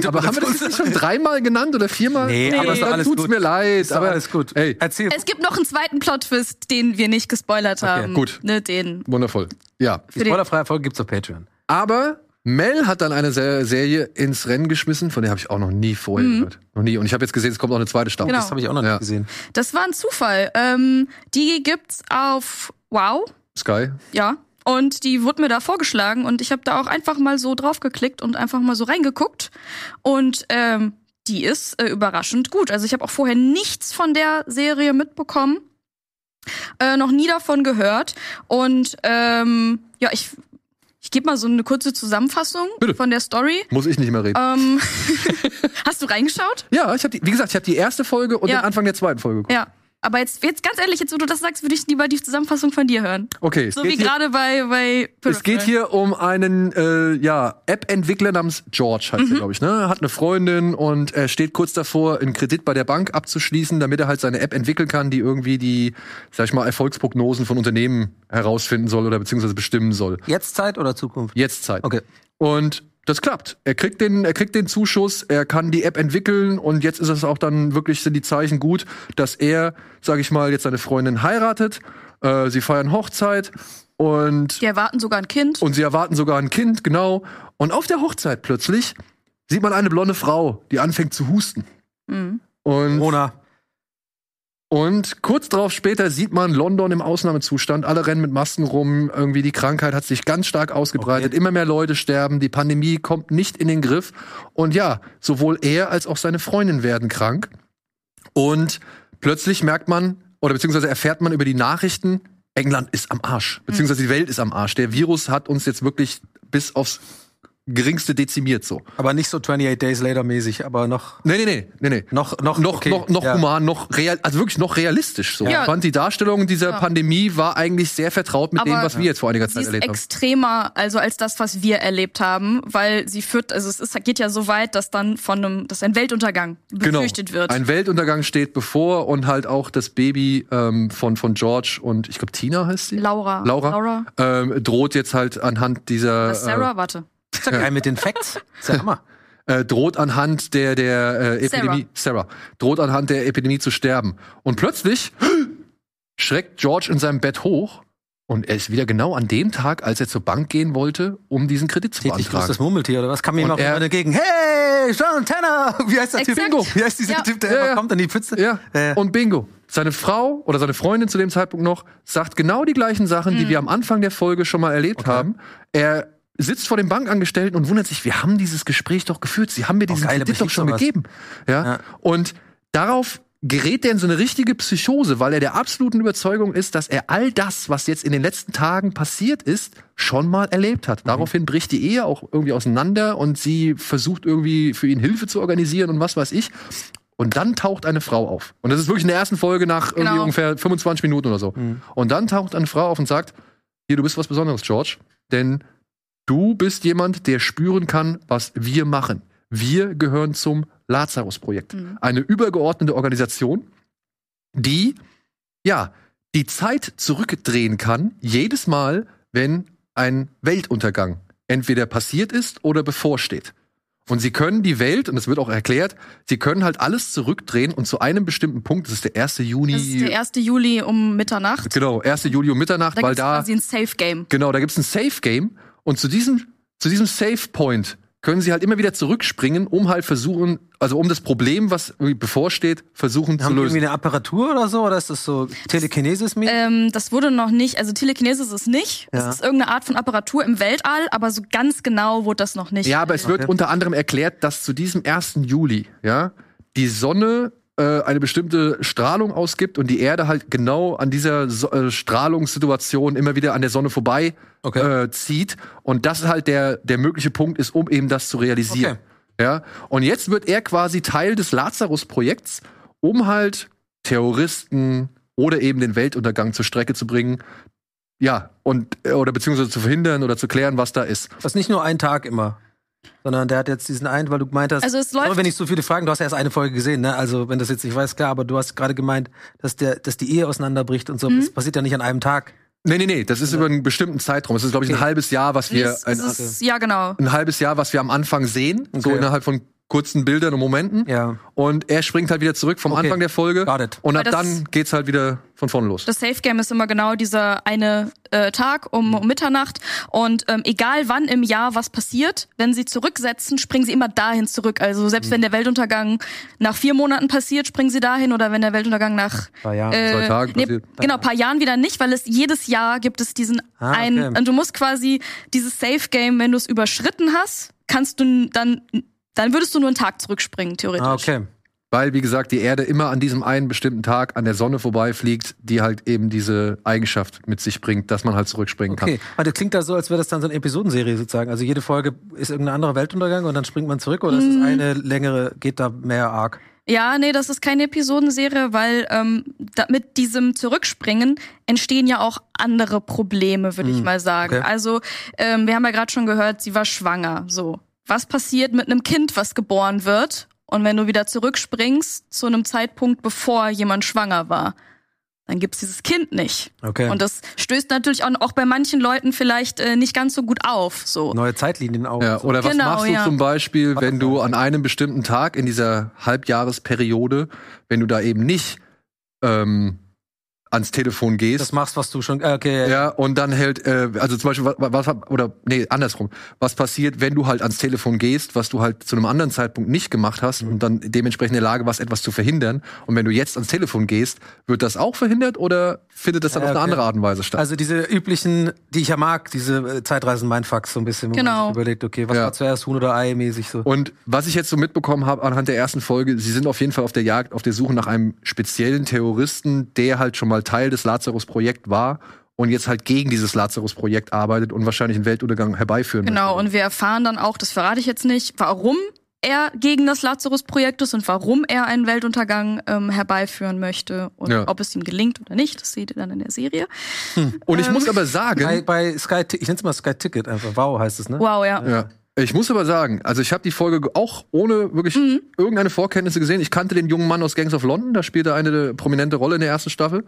Speaker 1: aber haben wir das nicht schon dreimal genannt oder viermal?
Speaker 2: Nee, nee. aber
Speaker 1: ist alles tut's gut. mir leid. Ist aber
Speaker 2: alles gut.
Speaker 3: Ey. Erzähl. Es gibt noch einen zweiten Plot-Twist, den wir nicht gespoilert haben. Okay,
Speaker 1: gut.
Speaker 3: Ne, den.
Speaker 1: Wundervoll. Ja.
Speaker 2: Die spoilerfreie Folge gibt's auf Patreon.
Speaker 1: Aber Mel hat dann eine Serie ins Rennen geschmissen, von der habe ich auch noch nie vorher mhm. gehört. Noch nie. Und ich habe jetzt gesehen, es kommt noch eine zweite Staffel.
Speaker 2: Genau. Das habe ich auch noch ja. nicht gesehen.
Speaker 3: Das war ein Zufall. Ähm, die gibt's auf Wow.
Speaker 1: Sky.
Speaker 3: Ja. Und die wurde mir da vorgeschlagen und ich habe da auch einfach mal so drauf geklickt und einfach mal so reingeguckt. Und ähm, die ist äh, überraschend gut. Also ich habe auch vorher nichts von der Serie mitbekommen. Äh, noch nie davon gehört. Und ähm, ja, ich ich gebe mal so eine kurze Zusammenfassung Bitte. von der Story.
Speaker 1: Muss ich nicht mehr reden.
Speaker 3: Ähm, (laughs) (laughs) hast du reingeschaut?
Speaker 1: Ja, ich habe wie gesagt, ich habe die erste Folge und ja. den Anfang der zweiten Folge
Speaker 3: geguckt. Ja. Aber jetzt, jetzt ganz ehrlich, jetzt wo du das sagst, würde ich lieber die Zusammenfassung von dir hören.
Speaker 1: Okay.
Speaker 3: So wie gerade bei, bei.
Speaker 1: Es geht hier um einen äh, ja, App-Entwickler namens George, heißt mhm. er, glaube ich. Ne? Hat eine Freundin und er steht kurz davor, einen Kredit bei der Bank abzuschließen, damit er halt seine App entwickeln kann, die irgendwie die, sag ich mal, Erfolgsprognosen von Unternehmen herausfinden soll oder beziehungsweise bestimmen soll.
Speaker 2: Jetzt Zeit oder Zukunft?
Speaker 1: Jetzt Zeit.
Speaker 2: Okay.
Speaker 1: Und das klappt. Er kriegt den, er kriegt den Zuschuss, er kann die App entwickeln und jetzt ist es auch dann wirklich sind die Zeichen gut, dass er, sage ich mal, jetzt seine Freundin heiratet. Äh, sie feiern Hochzeit und
Speaker 3: die erwarten sogar ein Kind.
Speaker 1: Und sie erwarten sogar ein Kind, genau. Und auf der Hochzeit plötzlich sieht man eine blonde Frau, die anfängt zu husten. Mhm. Und
Speaker 2: Mona.
Speaker 1: Und kurz darauf später sieht man London im Ausnahmezustand. Alle rennen mit Masken rum. Irgendwie die Krankheit hat sich ganz stark ausgebreitet. Okay. Immer mehr Leute sterben. Die Pandemie kommt nicht in den Griff. Und ja, sowohl er als auch seine Freundin werden krank. Und plötzlich merkt man, oder beziehungsweise erfährt man über die Nachrichten, England ist am Arsch. Beziehungsweise die Welt ist am Arsch. Der Virus hat uns jetzt wirklich bis aufs geringste dezimiert so.
Speaker 2: Aber nicht so 28 Days Later mäßig, aber noch.
Speaker 1: Nee, nee, nee, nee, nee.
Speaker 2: Noch, noch,
Speaker 1: noch, okay. noch, noch ja. human, noch real, also wirklich noch realistisch so. Ja. Ich fand die Darstellung dieser ja. Pandemie war eigentlich sehr vertraut mit aber dem, was wir jetzt vor einiger Zeit erlebt haben.
Speaker 3: extremer, also als das, was wir erlebt haben, weil sie führt, also es ist, geht ja so weit, dass dann von einem, dass ein Weltuntergang genau. befürchtet genau. wird.
Speaker 1: Ein Weltuntergang steht bevor und halt auch das Baby ähm, von, von George und ich glaube Tina heißt sie?
Speaker 3: Laura.
Speaker 1: Laura. Laura. Ähm, droht jetzt halt anhand dieser.
Speaker 3: Sarah, äh, warte.
Speaker 2: Ist ja geil mit den Facts. Ist ja Hammer.
Speaker 1: Äh, droht anhand der, der äh, Epidemie, Sarah. Sarah, droht anhand der Epidemie zu sterben. Und plötzlich (gasps) schreckt George in seinem Bett hoch und er ist wieder genau an dem Tag, als er zur Bank gehen wollte, um diesen Kredit zu beantragen.
Speaker 2: das Murmeltier oder was kam ihm noch entgegen? Hey, John Tanner! (laughs) Wie heißt der Typ?
Speaker 1: Bingo!
Speaker 2: Wie heißt dieser ja. Typ, der
Speaker 1: ja,
Speaker 2: immer kommt an die Pfütze?
Speaker 1: Ja. ja. Und Bingo. Seine Frau oder seine Freundin zu dem Zeitpunkt noch sagt genau die gleichen Sachen, mhm. die wir am Anfang der Folge schon mal erlebt okay. haben. Er sitzt vor dem Bankangestellten und wundert sich, wir haben dieses Gespräch doch geführt. Sie haben mir diesen oh, Kredit doch schon gegeben. Ja? ja. Und darauf gerät er in so eine richtige Psychose, weil er der absoluten Überzeugung ist, dass er all das, was jetzt in den letzten Tagen passiert ist, schon mal erlebt hat. Mhm. Daraufhin bricht die Ehe auch irgendwie auseinander und sie versucht irgendwie für ihn Hilfe zu organisieren und was weiß ich. Und dann taucht eine Frau auf. Und das ist wirklich in der ersten Folge nach genau. irgendwie ungefähr 25 Minuten oder so. Mhm. Und dann taucht eine Frau auf und sagt, hier, du bist was Besonderes, George. Denn Du bist jemand, der spüren kann, was wir machen. Wir gehören zum Lazarus-Projekt. Mhm. Eine übergeordnete Organisation, die, ja, die Zeit zurückdrehen kann, jedes Mal, wenn ein Weltuntergang entweder passiert ist oder bevorsteht. Und sie können die Welt, und das wird auch erklärt, sie können halt alles zurückdrehen und zu einem bestimmten Punkt, das ist der 1. Juni. Das ist
Speaker 3: der 1. Juli um Mitternacht.
Speaker 1: Genau, 1. Juli um Mitternacht,
Speaker 3: da
Speaker 1: weil da.
Speaker 3: quasi ein Safe Game.
Speaker 1: Genau, da gibt's ein Safe Game. Und zu diesem, zu diesem Save Point können sie halt immer wieder zurückspringen, um halt versuchen, also um das Problem, was bevorsteht, versuchen
Speaker 2: Haben
Speaker 1: zu lösen.
Speaker 2: Haben irgendwie eine Apparatur oder so? Oder ist das so Telekinesis?
Speaker 3: Ähm, das wurde noch nicht, also Telekinesis ist es nicht. Ja. Es ist irgendeine Art von Apparatur im Weltall, aber so ganz genau wurde das noch nicht.
Speaker 1: Ja, aber es wird okay. unter anderem erklärt, dass zu diesem 1. Juli, ja, die Sonne äh, eine bestimmte Strahlung ausgibt und die Erde halt genau an dieser so äh, Strahlungssituation immer wieder an der Sonne vorbei okay. äh, zieht. Und das halt der, der mögliche Punkt ist, um eben das zu realisieren. Okay. Ja? Und jetzt wird er quasi Teil des Lazarus-Projekts, um halt Terroristen oder eben den Weltuntergang zur Strecke zu bringen. Ja, und äh, oder beziehungsweise zu verhindern oder zu klären, was da ist.
Speaker 2: Das ist nicht nur ein Tag immer. Sondern der hat jetzt diesen einen, weil du gemeint hast,
Speaker 3: also es läuft
Speaker 2: wenn ich so viele Fragen, du hast ja erst eine Folge gesehen, ne? Also wenn das jetzt nicht weiß, klar, aber du hast gerade gemeint, dass der, dass die Ehe auseinanderbricht und so. Mhm. Das passiert ja nicht an einem Tag.
Speaker 1: Nee, nee, nee, das ist über einen bestimmten Zeitraum. Das ist, glaube ich, ein okay. halbes Jahr, was wir.
Speaker 3: Ein, ist, ja, genau.
Speaker 1: Ein halbes Jahr, was wir am Anfang sehen. Okay. So innerhalb von kurzen Bildern und Momenten.
Speaker 2: Ja.
Speaker 1: Und er springt halt wieder zurück vom okay. Anfang der Folge.
Speaker 2: Got it.
Speaker 1: Und ab dann geht's halt wieder von vorne los.
Speaker 3: Das Safe Game ist immer genau dieser eine äh, Tag um, um Mitternacht. Und ähm, egal wann im Jahr was passiert, wenn sie zurücksetzen, springen sie immer dahin zurück. Also selbst mhm. wenn der Weltuntergang nach vier Monaten passiert, springen sie dahin. Oder wenn der Weltuntergang nach
Speaker 1: paar Jahren, äh, zwei Tagen
Speaker 3: nee, passiert. Genau, paar Jahren wieder nicht, weil es jedes Jahr gibt es diesen ah, einen. Und du musst quasi dieses Safe Game, wenn du es überschritten hast, kannst du dann dann würdest du nur einen Tag zurückspringen, theoretisch.
Speaker 2: Ah, okay.
Speaker 1: Weil, wie gesagt, die Erde immer an diesem einen bestimmten Tag an der Sonne vorbeifliegt, die halt eben diese Eigenschaft mit sich bringt, dass man halt zurückspringen
Speaker 2: okay. kann. Okay, das klingt da so, als wäre das dann so eine Episodenserie sozusagen. Also jede Folge ist irgendein anderer Weltuntergang und dann springt man zurück oder mm. ist es mhm. eine längere, geht da mehr arg?
Speaker 3: Ja, nee, das ist keine Episodenserie, weil ähm, da, mit diesem Zurückspringen entstehen ja auch andere Probleme, würde mm. ich mhm. mal sagen. Okay. Also ähm, wir haben ja gerade schon gehört, sie war schwanger, so was passiert mit einem Kind, was geboren wird. Und wenn du wieder zurückspringst zu einem Zeitpunkt, bevor jemand schwanger war, dann gibt's dieses Kind nicht.
Speaker 2: Okay.
Speaker 3: Und das stößt natürlich auch, bei manchen Leuten vielleicht äh, nicht ganz so gut auf. So.
Speaker 2: Neue Zeitlinien auch.
Speaker 1: Ja, oder was genau, machst du ja. zum Beispiel, wenn du an einem bestimmten Tag in dieser Halbjahresperiode, wenn du da eben nicht ähm, ans Telefon gehst.
Speaker 2: Das machst, was du schon. Äh, okay.
Speaker 1: Ja, und dann hält, äh, also zum Beispiel, was, was oder nee, andersrum. Was passiert, wenn du halt ans Telefon gehst, was du halt zu einem anderen Zeitpunkt nicht gemacht hast mhm. und dann dementsprechend in der Lage warst, etwas zu verhindern. Und wenn du jetzt ans Telefon gehst, wird das auch verhindert oder findet das dann ja, auf eine andere Art und Weise statt?
Speaker 2: Also diese üblichen, die ich ja mag, diese äh, Zeitreisen Mindfucks so ein bisschen, wo
Speaker 3: genau.
Speaker 2: man sich überlegt, okay, was ja. war zuerst Huhn oder Ei mäßig so.
Speaker 1: Und was ich jetzt so mitbekommen habe anhand der ersten Folge, sie sind auf jeden Fall auf der Jagd, auf der Suche nach einem speziellen Terroristen, der halt schon mal Teil des Lazarus Lazarus-Projekt war und jetzt halt gegen dieses Lazarus-Projekt arbeitet und wahrscheinlich einen Weltuntergang herbeiführen
Speaker 3: Genau, möchte. und wir erfahren dann auch, das verrate ich jetzt nicht, warum er gegen das Lazarus-Projekt ist und warum er einen Weltuntergang ähm, herbeiführen möchte und ja. ob es ihm gelingt oder nicht, das seht ihr dann in der Serie.
Speaker 1: Hm. Und ich ähm, muss aber sagen,
Speaker 2: bei, bei Sky, ich nenne es mal Sky Ticket einfach, wow heißt es, ne?
Speaker 3: Wow, ja.
Speaker 1: ja. Ich muss aber sagen, also ich habe die Folge auch ohne wirklich mhm. irgendeine Vorkenntnisse gesehen. Ich kannte den jungen Mann aus Gangs of London, da spielte er eine prominente Rolle in der ersten Staffel.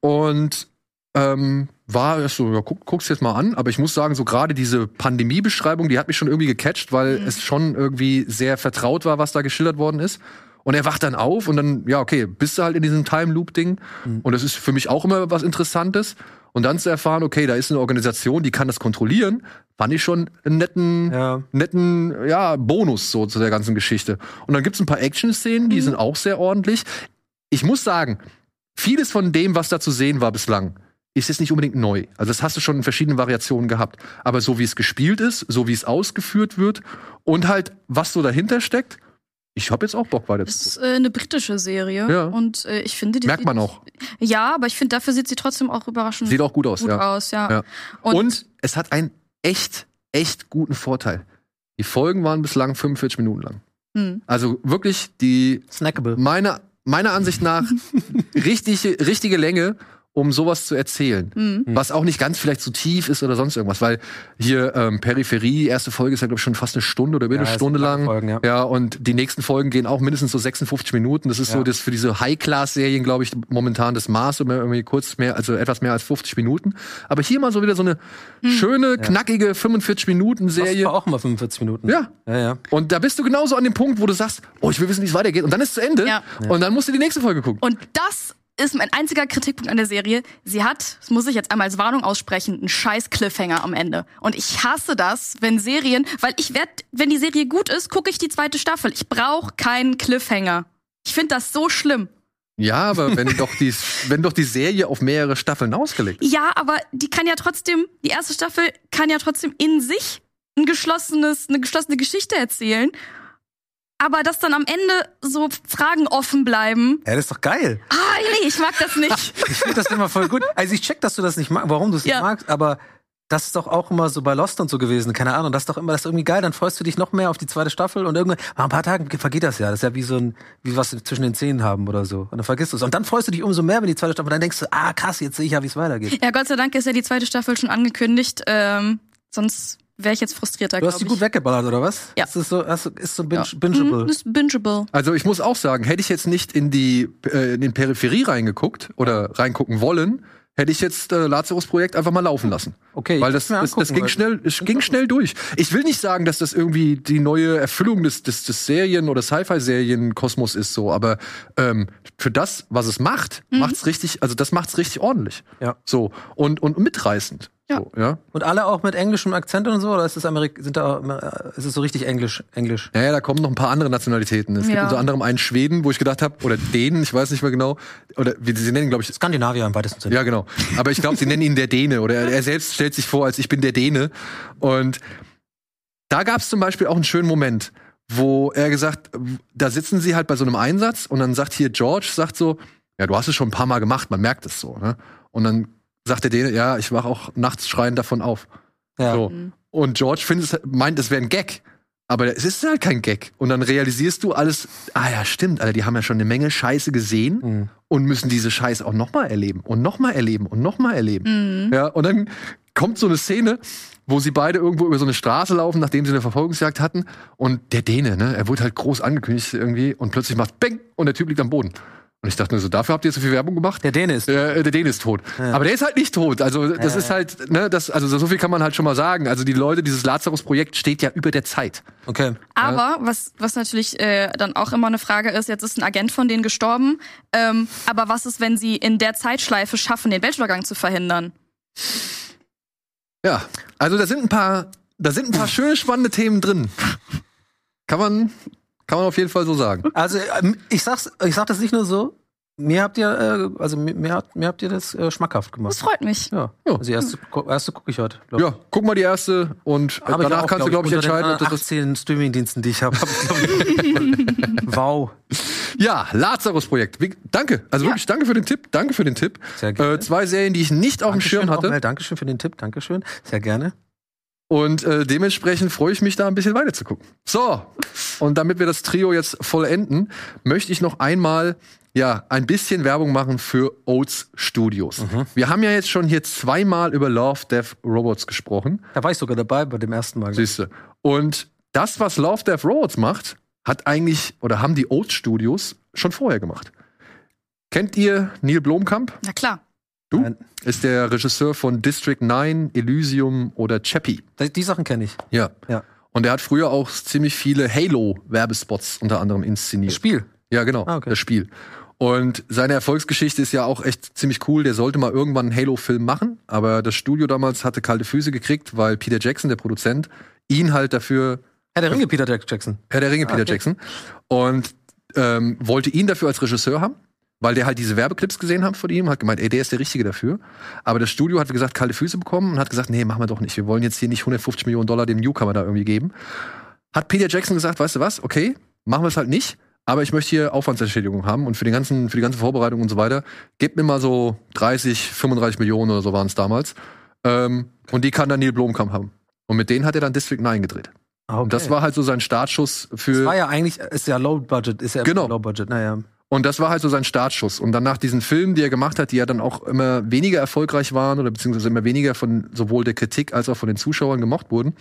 Speaker 1: Und ähm, war so, ja, guck, guck's jetzt mal an. Aber ich muss sagen, so gerade diese Pandemiebeschreibung, die hat mich schon irgendwie gecatcht, weil mhm. es schon irgendwie sehr vertraut war, was da geschildert worden ist. Und er wacht dann auf und dann, ja, okay, bist du halt in diesem Time Loop Ding. Mhm. Und das ist für mich auch immer was Interessantes. Und dann zu erfahren, okay, da ist eine Organisation, die kann das kontrollieren, fand ich schon einen netten, ja. netten, ja, Bonus so zu der ganzen Geschichte. Und dann gibt's ein paar Action-Szenen, die mhm. sind auch sehr ordentlich. Ich muss sagen, vieles von dem, was da zu sehen war bislang, ist jetzt nicht unbedingt neu. Also das hast du schon in verschiedenen Variationen gehabt. Aber so wie es gespielt ist, so wie es ausgeführt wird und halt, was so dahinter steckt, ich habe jetzt auch Bock weiter.
Speaker 3: Es ist äh, eine britische Serie
Speaker 1: ja.
Speaker 3: und äh, ich finde die
Speaker 1: merkt man auch.
Speaker 3: Ja, aber ich finde dafür sieht sie trotzdem auch überraschend
Speaker 1: sieht auch gut aus,
Speaker 3: gut
Speaker 1: ja.
Speaker 3: aus, ja.
Speaker 1: ja. Und, und, es hat einen echt echt guten Vorteil. Die Folgen waren bislang 45 Minuten lang. Hm. Also wirklich die
Speaker 2: snackable.
Speaker 1: Meine meiner Ansicht nach (laughs) richtig richtige Länge um sowas zu erzählen. Mhm. Was auch nicht ganz vielleicht zu tief ist oder sonst irgendwas. Weil hier ähm, Peripherie, erste Folge ist ja, glaube ich, schon fast eine Stunde oder über eine Stunde lang. Folgen, ja. ja, und die nächsten Folgen gehen auch mindestens so 56 Minuten. Das ist ja. so das für diese High-Class-Serien, glaube ich, momentan das Maß, irgendwie kurz mehr, also etwas mehr als 50 Minuten. Aber hier mal so wieder so eine mhm. schöne, knackige 45-Minuten-Serie.
Speaker 2: Das war auch mal 45 Minuten.
Speaker 1: Ja. ja. ja. Und da bist du genauso an dem Punkt, wo du sagst, oh, ich will wissen, wie es weitergeht. Und dann ist es zu Ende. Ja. Und dann musst du die nächste Folge gucken.
Speaker 3: Und das ist mein einziger Kritikpunkt an der Serie. Sie hat, das muss ich jetzt einmal als Warnung aussprechen, einen scheiß Cliffhanger am Ende. Und ich hasse das, wenn Serien, weil ich werde, wenn die Serie gut ist, gucke ich die zweite Staffel. Ich brauche keinen Cliffhanger. Ich finde das so schlimm.
Speaker 1: Ja, aber wenn (laughs) doch die, wenn doch die Serie auf mehrere Staffeln ausgelegt ist.
Speaker 3: Ja, aber die kann ja trotzdem, die erste Staffel kann ja trotzdem in sich ein geschlossenes, eine geschlossene Geschichte erzählen aber dass dann am Ende so Fragen offen bleiben.
Speaker 2: Ja, das ist doch geil.
Speaker 3: Ah, nee, ich mag das nicht. (laughs)
Speaker 2: ich finde das immer voll gut. Also ich check, dass du das nicht magst, warum du es ja. nicht magst, aber das ist doch auch immer so bei Lost und so gewesen, keine Ahnung. Das ist doch immer, das ist irgendwie geil. Dann freust du dich noch mehr auf die zweite Staffel und irgendwann, nach ein paar Tagen vergeht das ja. Das ist ja wie so ein, wie was zwischen den Zähnen haben oder so. Und dann vergisst du es. Und dann freust du dich umso mehr, wenn die zweite Staffel, dann denkst du, ah krass, jetzt sehe ich ja, wie es weitergeht.
Speaker 3: Ja, Gott sei Dank ist ja die zweite Staffel schon angekündigt. Ähm, sonst wäre ich jetzt frustrierter,
Speaker 2: Du hast die gut weggeballert, oder was?
Speaker 3: Ja.
Speaker 2: Ist, so, ist so binge, ja. bingeable?
Speaker 3: Mm, ist bingeable.
Speaker 1: Also ich muss auch sagen, hätte ich jetzt nicht in die äh, in den Peripherie reingeguckt oder reingucken wollen, hätte ich jetzt äh, Lazarus Projekt einfach mal laufen lassen.
Speaker 2: Okay.
Speaker 1: Weil das, das, das ging schnell, es ging schnell durch. Ich will nicht sagen, dass das irgendwie die neue Erfüllung des, des, des Serien- oder Sci-Fi-Serien-Kosmos ist so, aber ähm, für das, was es macht, mhm. macht's richtig, also das macht's richtig ordentlich.
Speaker 2: Ja.
Speaker 1: So. Und, und mitreißend.
Speaker 3: Ja.
Speaker 1: So, ja.
Speaker 2: Und alle auch mit englischem Akzent und so, oder ist es Amerik sind da äh, ist es so richtig Englisch Englisch?
Speaker 1: Ja, ja, da kommen noch ein paar andere Nationalitäten. Es ja. gibt unter anderem einen Schweden, wo ich gedacht habe, oder Dänen, ich weiß nicht mehr genau, oder wie sie nennen, glaube ich,
Speaker 2: Skandinavier im weitesten Sinne.
Speaker 1: Ja, genau. Aber ich glaube, sie nennen ihn der Däne oder er, er selbst stellt sich vor, als ich bin der Däne. Und da gab es zum Beispiel auch einen schönen Moment, wo er gesagt, da sitzen sie halt bei so einem Einsatz und dann sagt hier George, sagt so, ja, du hast es schon ein paar Mal gemacht, man merkt es so, ne? Und dann sagt der Däne, ja, ich wach auch nachts schreiend davon auf. Ja. So. Mhm. Und George findet, meint, es wäre ein Gag. Aber es ist halt kein Gag. Und dann realisierst du alles, ah ja, stimmt, Alter, die haben ja schon eine Menge Scheiße gesehen mhm. und müssen diese Scheiße auch nochmal erleben und nochmal erleben und nochmal erleben. Mhm. Ja, und dann kommt so eine Szene, wo sie beide irgendwo über so eine Straße laufen, nachdem sie eine Verfolgungsjagd hatten. Und der Däne, ne, er wurde halt groß angekündigt irgendwie und plötzlich macht Bang und der Typ liegt am Boden. Und ich dachte nur so, dafür habt ihr so viel Werbung gemacht?
Speaker 2: Der Däne ist.
Speaker 1: Äh, der Däne ist tot. Ja. Aber der ist halt nicht tot. Also das ja, ist halt, ne, das, also so viel kann man halt schon mal sagen. Also die Leute, dieses Lazarus-Projekt steht ja über der Zeit.
Speaker 2: Okay.
Speaker 3: Aber was, was natürlich äh, dann auch immer eine Frage ist, jetzt ist ein Agent von denen gestorben. Ähm, aber was ist, wenn sie in der Zeitschleife schaffen, den Weltuntergang zu verhindern?
Speaker 1: Ja, also da sind ein paar, da sind ein paar (laughs) schöne spannende Themen drin. Kann man, kann man auf jeden Fall so sagen.
Speaker 2: Also ähm, ich sag's, ich sag das nicht nur so. Mir habt ihr, äh, also mir, mir, habt, mir habt ihr das äh, schmackhaft gemacht.
Speaker 3: Das freut mich.
Speaker 2: Ja. ja. Also die erste, erste gucke ich heute.
Speaker 1: Ja, guck mal die erste und
Speaker 2: Hab danach auch, kannst glaub du, glaube ich, entscheiden, ob
Speaker 3: du
Speaker 2: das. 18 Streamingdiensten, die ich habe. Hab (laughs) wow.
Speaker 1: Ja, Lazarus-Projekt. Danke. Also ja. wirklich danke für den Tipp. Danke für den Tipp.
Speaker 2: Sehr gerne.
Speaker 1: Äh, zwei Serien, die ich nicht auf dem Schirm hatte.
Speaker 2: Auch, Dankeschön für den Tipp. Dankeschön. Sehr gerne.
Speaker 1: Und äh, dementsprechend freue ich mich da ein bisschen weiter zu gucken. So, und damit wir das Trio jetzt vollenden, möchte ich noch einmal ja ein bisschen Werbung machen für Oats Studios. Mhm. Wir haben ja jetzt schon hier zweimal über Love, Death, Robots gesprochen.
Speaker 2: Da war ich sogar dabei bei dem ersten Mal.
Speaker 1: Siehste. Und das, was Love, Death, Robots macht, hat eigentlich oder haben die Oats Studios schon vorher gemacht. Kennt ihr Neil Blomkamp?
Speaker 3: Na klar.
Speaker 1: Du? Nein. Ist der Regisseur von District 9, Elysium oder Chappie.
Speaker 2: Die Sachen kenne ich.
Speaker 1: Ja.
Speaker 2: ja.
Speaker 1: Und er hat früher auch ziemlich viele Halo-Werbespots unter anderem inszeniert.
Speaker 2: Das Spiel?
Speaker 1: Ja, genau.
Speaker 2: Ah, okay.
Speaker 1: Das Spiel. Und seine Erfolgsgeschichte ist ja auch echt ziemlich cool. Der sollte mal irgendwann einen Halo-Film machen, aber das Studio damals hatte kalte Füße gekriegt, weil Peter Jackson, der Produzent, ihn halt dafür.
Speaker 2: Herr der Ringe, Peter Jackson.
Speaker 1: Herr der Ringe, ah, Peter okay. Jackson. Und ähm, wollte ihn dafür als Regisseur haben weil der halt diese Werbeclips gesehen hat von ihm, hat gemeint, ey, der ist der Richtige dafür. Aber das Studio hat, wie gesagt, kalte Füße bekommen und hat gesagt, nee, machen wir doch nicht. Wir wollen jetzt hier nicht 150 Millionen Dollar dem Newcomer da irgendwie geben. Hat Peter Jackson gesagt, weißt du was, okay, machen wir es halt nicht. Aber ich möchte hier Aufwandsentschädigung haben und für, den ganzen, für die ganze Vorbereitung und so weiter, gebt mir mal so 30, 35 Millionen oder so waren es damals. Ähm, und die kann dann Neil Blomkamp haben. Und mit denen hat er dann District 9 gedreht. Okay. Und das war halt so sein Startschuss für. Das
Speaker 2: war ja eigentlich, ist ja Low Budget, ist ja
Speaker 1: genau.
Speaker 2: Low Budget, naja.
Speaker 1: Und das war halt so sein Startschuss. Und dann nach diesen Filmen, die er gemacht hat, die ja dann auch immer weniger erfolgreich waren oder beziehungsweise immer weniger von sowohl der Kritik als auch von den Zuschauern gemocht wurden,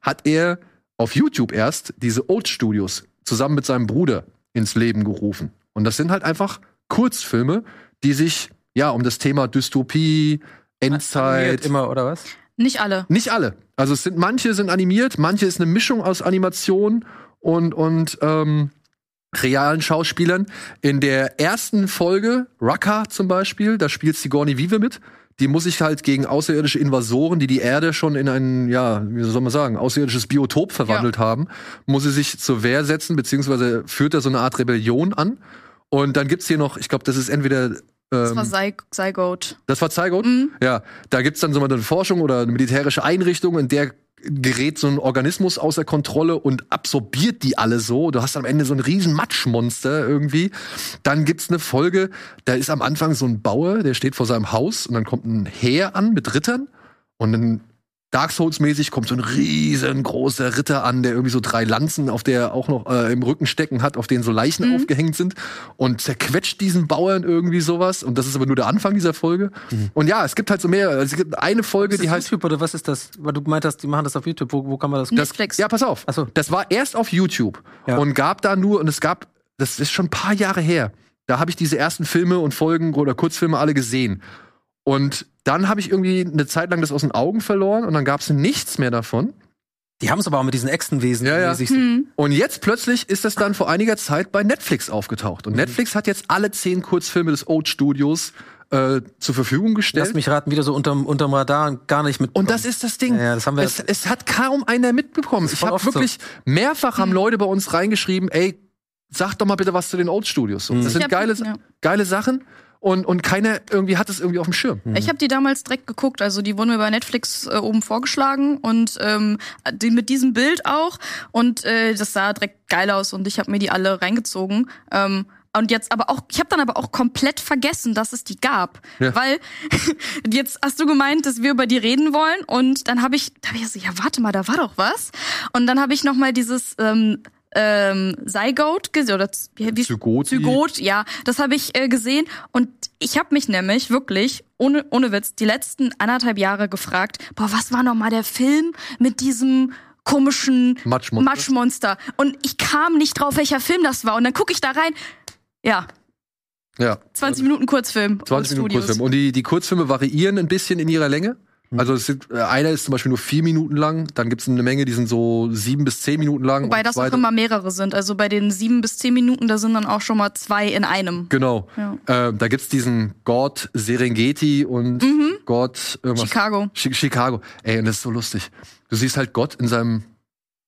Speaker 1: hat er auf YouTube erst diese Old Studios zusammen mit seinem Bruder ins Leben gerufen. Und das sind halt einfach Kurzfilme, die sich ja um das Thema Dystopie, Endzeit
Speaker 2: immer oder was?
Speaker 3: Nicht alle.
Speaker 1: Nicht alle. Also es sind manche sind animiert, manche ist eine Mischung aus Animation und und ähm, realen Schauspielern. In der ersten Folge, Rucker zum Beispiel, da spielt Sigourney Vive mit. Die muss sich halt gegen außerirdische Invasoren, die die Erde schon in ein, ja, wie soll man sagen, außerirdisches Biotop verwandelt ja. haben, muss sie sich zur Wehr setzen, beziehungsweise führt da so eine Art Rebellion an. Und dann gibt's hier noch, ich glaube, das ist entweder
Speaker 3: das war ähm, Zygote.
Speaker 1: Das war Zygote? Mhm. Ja. Da gibt's dann so mal eine Forschung oder eine militärische Einrichtung, in der gerät so ein Organismus außer Kontrolle und absorbiert die alle so. Du hast am Ende so ein riesen Matschmonster irgendwie. Dann gibt's eine Folge, da ist am Anfang so ein Bauer, der steht vor seinem Haus und dann kommt ein Heer an mit Rittern und dann Dark Souls-mäßig kommt so ein riesengroßer Ritter an, der irgendwie so drei Lanzen auf der auch noch äh, im Rücken stecken hat, auf denen so Leichen mhm. aufgehängt sind und zerquetscht diesen Bauern irgendwie sowas. Und das ist aber nur der Anfang dieser Folge. Mhm. Und ja, es gibt halt so mehr. Also es gibt eine Folge,
Speaker 2: ist
Speaker 1: die heißt.
Speaker 2: YouTube oder was ist das? Weil du gemeint hast, die machen das auf YouTube. Wo, wo kann man das?
Speaker 3: Netflix.
Speaker 1: ja, pass auf.
Speaker 2: Ach so.
Speaker 1: Das war erst auf YouTube ja. und gab da nur, und es gab, das ist schon ein paar Jahre her. Da habe ich diese ersten Filme und Folgen oder Kurzfilme alle gesehen. Und dann habe ich irgendwie eine Zeit lang das aus den Augen verloren und dann gab es nichts mehr davon.
Speaker 2: Die haben es aber auch mit diesen Echsenwesen.
Speaker 1: Ja, ja. Hm. Und jetzt plötzlich ist das dann vor einiger Zeit bei Netflix aufgetaucht. Und mhm. Netflix hat jetzt alle zehn Kurzfilme des Old Studios äh, zur Verfügung gestellt.
Speaker 2: Lass mich raten, wieder so unterm, unterm Radar und gar nicht mit.
Speaker 1: Und das ist das Ding.
Speaker 2: Ja, das haben wir
Speaker 1: es, es hat kaum einer mitbekommen. Ich habe wirklich so. mehrfach haben hm. Leute bei uns reingeschrieben, ey, sag doch mal bitte was zu den Old Studios. Mhm. Das sind geile, ja. geile Sachen und, und keiner irgendwie hat es irgendwie auf dem Schirm.
Speaker 3: Ich habe die damals direkt geguckt, also die wurden mir bei Netflix äh, oben vorgeschlagen und ähm, die mit diesem Bild auch und äh, das sah direkt geil aus und ich habe mir die alle reingezogen. Ähm, und jetzt aber auch, ich habe dann aber auch komplett vergessen, dass es die gab, ja. weil (laughs) jetzt hast du gemeint, dass wir über die reden wollen und dann habe ich, da habe ich so, ja warte mal, da war doch was und dann habe ich noch mal dieses ähm, ähm, Zygote gesehen oder
Speaker 1: wie, Zygot,
Speaker 3: Zygot, ja, das habe ich äh, gesehen und ich habe mich nämlich wirklich ohne ohne Witz die letzten anderthalb Jahre gefragt, boah, was war noch mal der Film mit diesem komischen Matschmonster. Matschmonster und ich kam nicht drauf, welcher Film das war und dann gucke ich da rein. Ja,
Speaker 1: ja.
Speaker 3: 20 Minuten Kurzfilm.
Speaker 1: 20 Minuten Kurzfilm. Und die, die Kurzfilme variieren ein bisschen in ihrer Länge. Mhm. Also es sind, äh, einer ist zum Beispiel nur vier Minuten lang, dann gibt es eine Menge, die sind so sieben bis zehn Minuten lang.
Speaker 3: Wobei das auch immer mehrere sind. Also bei den sieben bis zehn Minuten, da sind dann auch schon mal zwei in einem.
Speaker 1: Genau. Ja. Äh, da gibt's diesen God Serengeti und mhm. God
Speaker 3: irgendwas. Chicago.
Speaker 1: Ch Chicago. Ey, und das ist so lustig. Du siehst halt Gott in seinem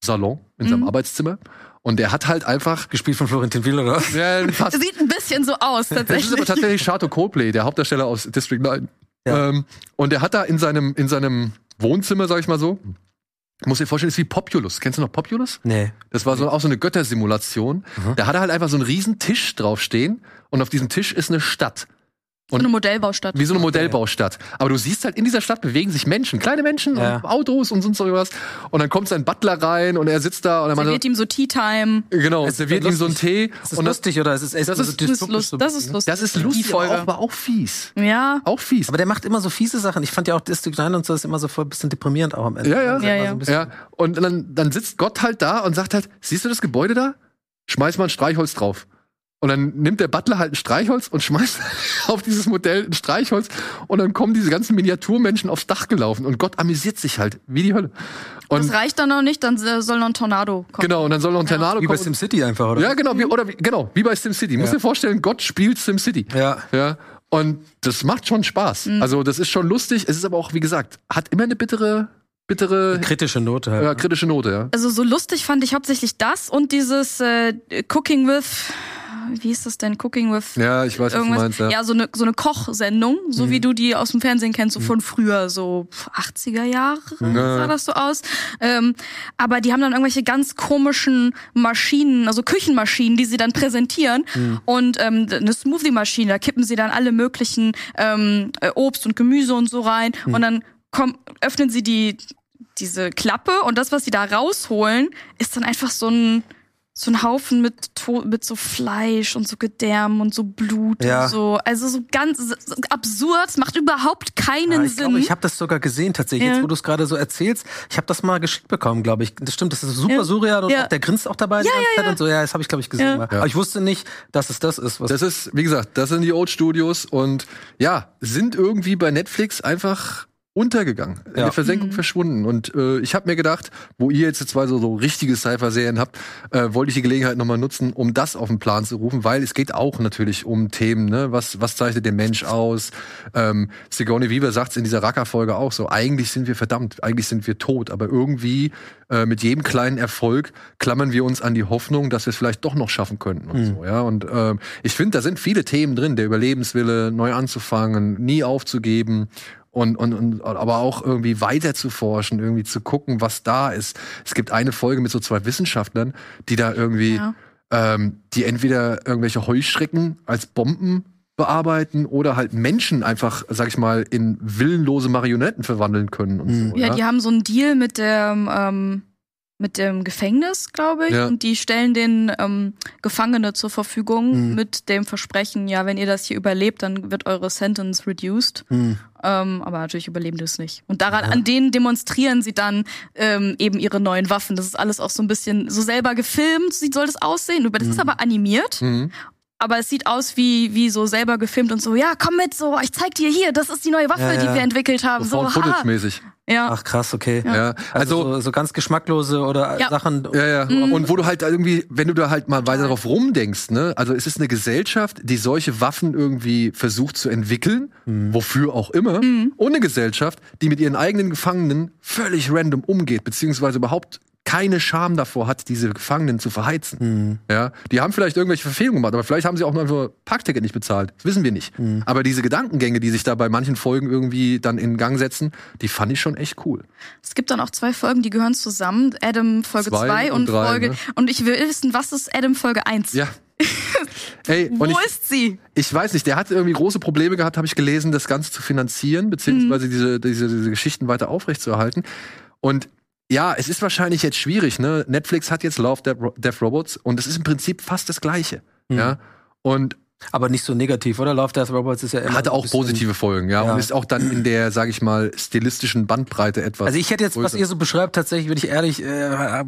Speaker 1: Salon, in mhm. seinem Arbeitszimmer. Und der hat halt einfach.
Speaker 2: Gespielt von Florentin Will, oder?
Speaker 3: Ja, fast. Sieht ein bisschen so aus, tatsächlich. Das ist
Speaker 1: aber tatsächlich Chateau Coldplay, der Hauptdarsteller aus District 9. Ja. Ähm, und er hat da in seinem, in seinem Wohnzimmer, sag ich mal so, muss dir vorstellen, ist wie Populus. Kennst du noch Populus?
Speaker 2: Nee.
Speaker 1: Das war so auch so eine Göttersimulation. Mhm. Da hat er halt einfach so einen riesen Tisch draufstehen und auf diesem Tisch ist eine Stadt.
Speaker 3: Und so eine Modellbaustadt.
Speaker 1: Wie so eine Modellbaustadt. Aber du siehst halt, in dieser Stadt bewegen sich Menschen, kleine Menschen ja. und Autos und sonst so was. Und dann kommt sein Butler rein und er sitzt da und er
Speaker 3: serviert ihm so Tea Time.
Speaker 1: Genau, es serviert ihm so einen Tee.
Speaker 2: Ist das und lustig oder ist es echt
Speaker 1: das, ist, das, ist lust,
Speaker 3: das ist lustig.
Speaker 1: Das ist lustig, aber auch, aber auch fies.
Speaker 3: Ja.
Speaker 1: Auch fies.
Speaker 2: Aber der macht immer so fiese Sachen. Ich fand ja auch District 9 und so ist immer so voll ein bisschen deprimierend auch am Ende.
Speaker 1: Ja, ja.
Speaker 3: ja, ja.
Speaker 1: So ja. Und dann, dann sitzt Gott halt da und sagt halt, siehst du das Gebäude da? Schmeiß mal ein Streichholz drauf. Und dann nimmt der Butler halt ein Streichholz und schmeißt (laughs) auf dieses Modell ein Streichholz und dann kommen diese ganzen Miniaturmenschen aufs Dach gelaufen und Gott amüsiert sich halt wie die Hölle.
Speaker 3: Und das reicht dann noch nicht, dann soll noch ein Tornado kommen.
Speaker 1: Genau, und dann soll noch ein Tornado
Speaker 2: ja.
Speaker 1: kommen.
Speaker 2: Wie bei SimCity einfach, oder?
Speaker 1: Ja, genau, wie, oder wie, genau, wie bei SimCity. Ja. Muss dir vorstellen, Gott spielt SimCity.
Speaker 2: Ja.
Speaker 1: Ja. Und das macht schon Spaß. Mhm. Also, das ist schon lustig. Es ist aber auch, wie gesagt, hat immer eine bittere bittere
Speaker 2: kritische Note halt.
Speaker 1: ja kritische Note ja
Speaker 3: also so lustig fand ich hauptsächlich das und dieses äh, Cooking with wie ist das denn? Cooking with.
Speaker 1: Ja, ich weiß, irgendwas. was meinst. Ja,
Speaker 3: ja so eine so eine Kochsendung, so mhm. wie du die aus dem Fernsehen kennst, so mhm. von früher, so 80er Jahre mhm. sah das so aus. Ähm, aber die haben dann irgendwelche ganz komischen Maschinen, also Küchenmaschinen, die sie dann präsentieren. Mhm. Und ähm, eine Smoothie-Maschine, da kippen sie dann alle möglichen ähm, äh, Obst und Gemüse und so rein. Mhm. Und dann kommen, öffnen sie die diese Klappe und das, was sie da rausholen, ist dann einfach so ein so ein Haufen mit mit so Fleisch und so Gedärm und so Blut ja. und so. Also so ganz so absurd, macht überhaupt keinen ja,
Speaker 2: ich
Speaker 3: Sinn.
Speaker 2: Glaube, ich habe das sogar gesehen tatsächlich, ja. jetzt wo du es gerade so erzählst. Ich habe das mal geschickt bekommen, glaube ich. Das stimmt, das ist super surreal und auch, der grinst auch dabei
Speaker 3: die ganze Zeit
Speaker 2: und so. Ja, das habe ich glaube ich gesehen. Aber ich wusste nicht, dass es das ist.
Speaker 1: Was das ist, wie gesagt, das sind die Old Studios und ja, sind irgendwie bei Netflix einfach untergegangen, in der Versenkung mhm. verschwunden. Und äh, ich habe mir gedacht, wo ihr jetzt zwei so, so richtige Cypher-Serien habt, äh, wollte ich die Gelegenheit nochmal nutzen, um das auf den Plan zu rufen, weil es geht auch natürlich um Themen, ne? Was, was zeichnet der Mensch aus? Ähm, Sigourney Weaver sagt es in dieser Racker-Folge auch so, eigentlich sind wir verdammt, eigentlich sind wir tot, aber irgendwie äh, mit jedem kleinen Erfolg klammern wir uns an die Hoffnung, dass wir es vielleicht doch noch schaffen könnten und mhm. so, ja. Und äh, ich finde, da sind viele Themen drin, der Überlebenswille, neu anzufangen, nie aufzugeben und, und, und aber auch irgendwie weiter zu forschen, irgendwie zu gucken, was da ist. Es gibt eine Folge mit so zwei Wissenschaftlern, die da irgendwie, ja. ähm, die entweder irgendwelche Heuschrecken als Bomben bearbeiten oder halt Menschen einfach, sag ich mal, in willenlose Marionetten verwandeln können und
Speaker 3: mhm. so. Ja, ja, die haben so einen Deal mit der ähm, mit dem Gefängnis, glaube ich. Ja. Und die stellen den ähm, Gefangene zur Verfügung mhm. mit dem Versprechen, ja, wenn ihr das hier überlebt, dann wird eure Sentence reduced. Mhm. Ähm, aber natürlich überleben die es nicht. Und daran, ja. an denen demonstrieren sie dann ähm, eben ihre neuen Waffen. Das ist alles auch so ein bisschen so selber gefilmt, soll das aussehen. Das mhm. ist aber animiert. Aber es sieht aus wie wie so selber gefilmt und so ja komm mit so ich zeig dir hier das ist die neue Waffe ja, ja. die wir entwickelt haben so,
Speaker 1: so Footage mäßig
Speaker 2: ja. Ach krass, okay. Ja. ja. Also, also so, so, ganz geschmacklose oder ja. Sachen.
Speaker 1: Ja, ja. Mhm. Und wo du halt irgendwie, wenn du da halt mal weiter darauf rumdenkst, ne, also es ist eine Gesellschaft, die solche Waffen irgendwie versucht zu entwickeln, mhm. wofür auch immer, mhm. und eine Gesellschaft, die mit ihren eigenen Gefangenen völlig random umgeht, beziehungsweise überhaupt keine Scham davor hat, diese Gefangenen zu verheizen. Mhm. Ja, die haben vielleicht irgendwelche Verfehlungen gemacht, aber vielleicht haben sie auch nur einfach Parkticket nicht bezahlt. Das wissen wir nicht. Mhm. Aber diese Gedankengänge, die sich da bei manchen Folgen irgendwie dann in Gang setzen, die fand ich schon echt cool.
Speaker 3: Es gibt dann auch zwei Folgen, die gehören zusammen. Adam Folge 2 und, und drei, Folge. Ne? Und ich will wissen, was ist Adam Folge 1?
Speaker 1: Ja. (laughs)
Speaker 3: Ey, Wo ich, ist sie?
Speaker 1: Ich weiß nicht, der hat irgendwie große Probleme gehabt, habe ich gelesen, das Ganze zu finanzieren, beziehungsweise mhm. diese, diese, diese Geschichten weiter aufrechtzuerhalten. Und ja, es ist wahrscheinlich jetzt schwierig, ne? Netflix hat jetzt Love Death, Robots und es ist im Prinzip fast das Gleiche. Mhm. Ja. Und
Speaker 2: aber nicht so negativ, oder? Love Death Robots ist ja
Speaker 1: immer hatte auch positive Folgen, ja, ja, und ist auch dann in der, sag ich mal, stilistischen Bandbreite etwas.
Speaker 2: Also ich hätte jetzt, größer. was ihr so beschreibt, tatsächlich, wenn ich ehrlich, äh,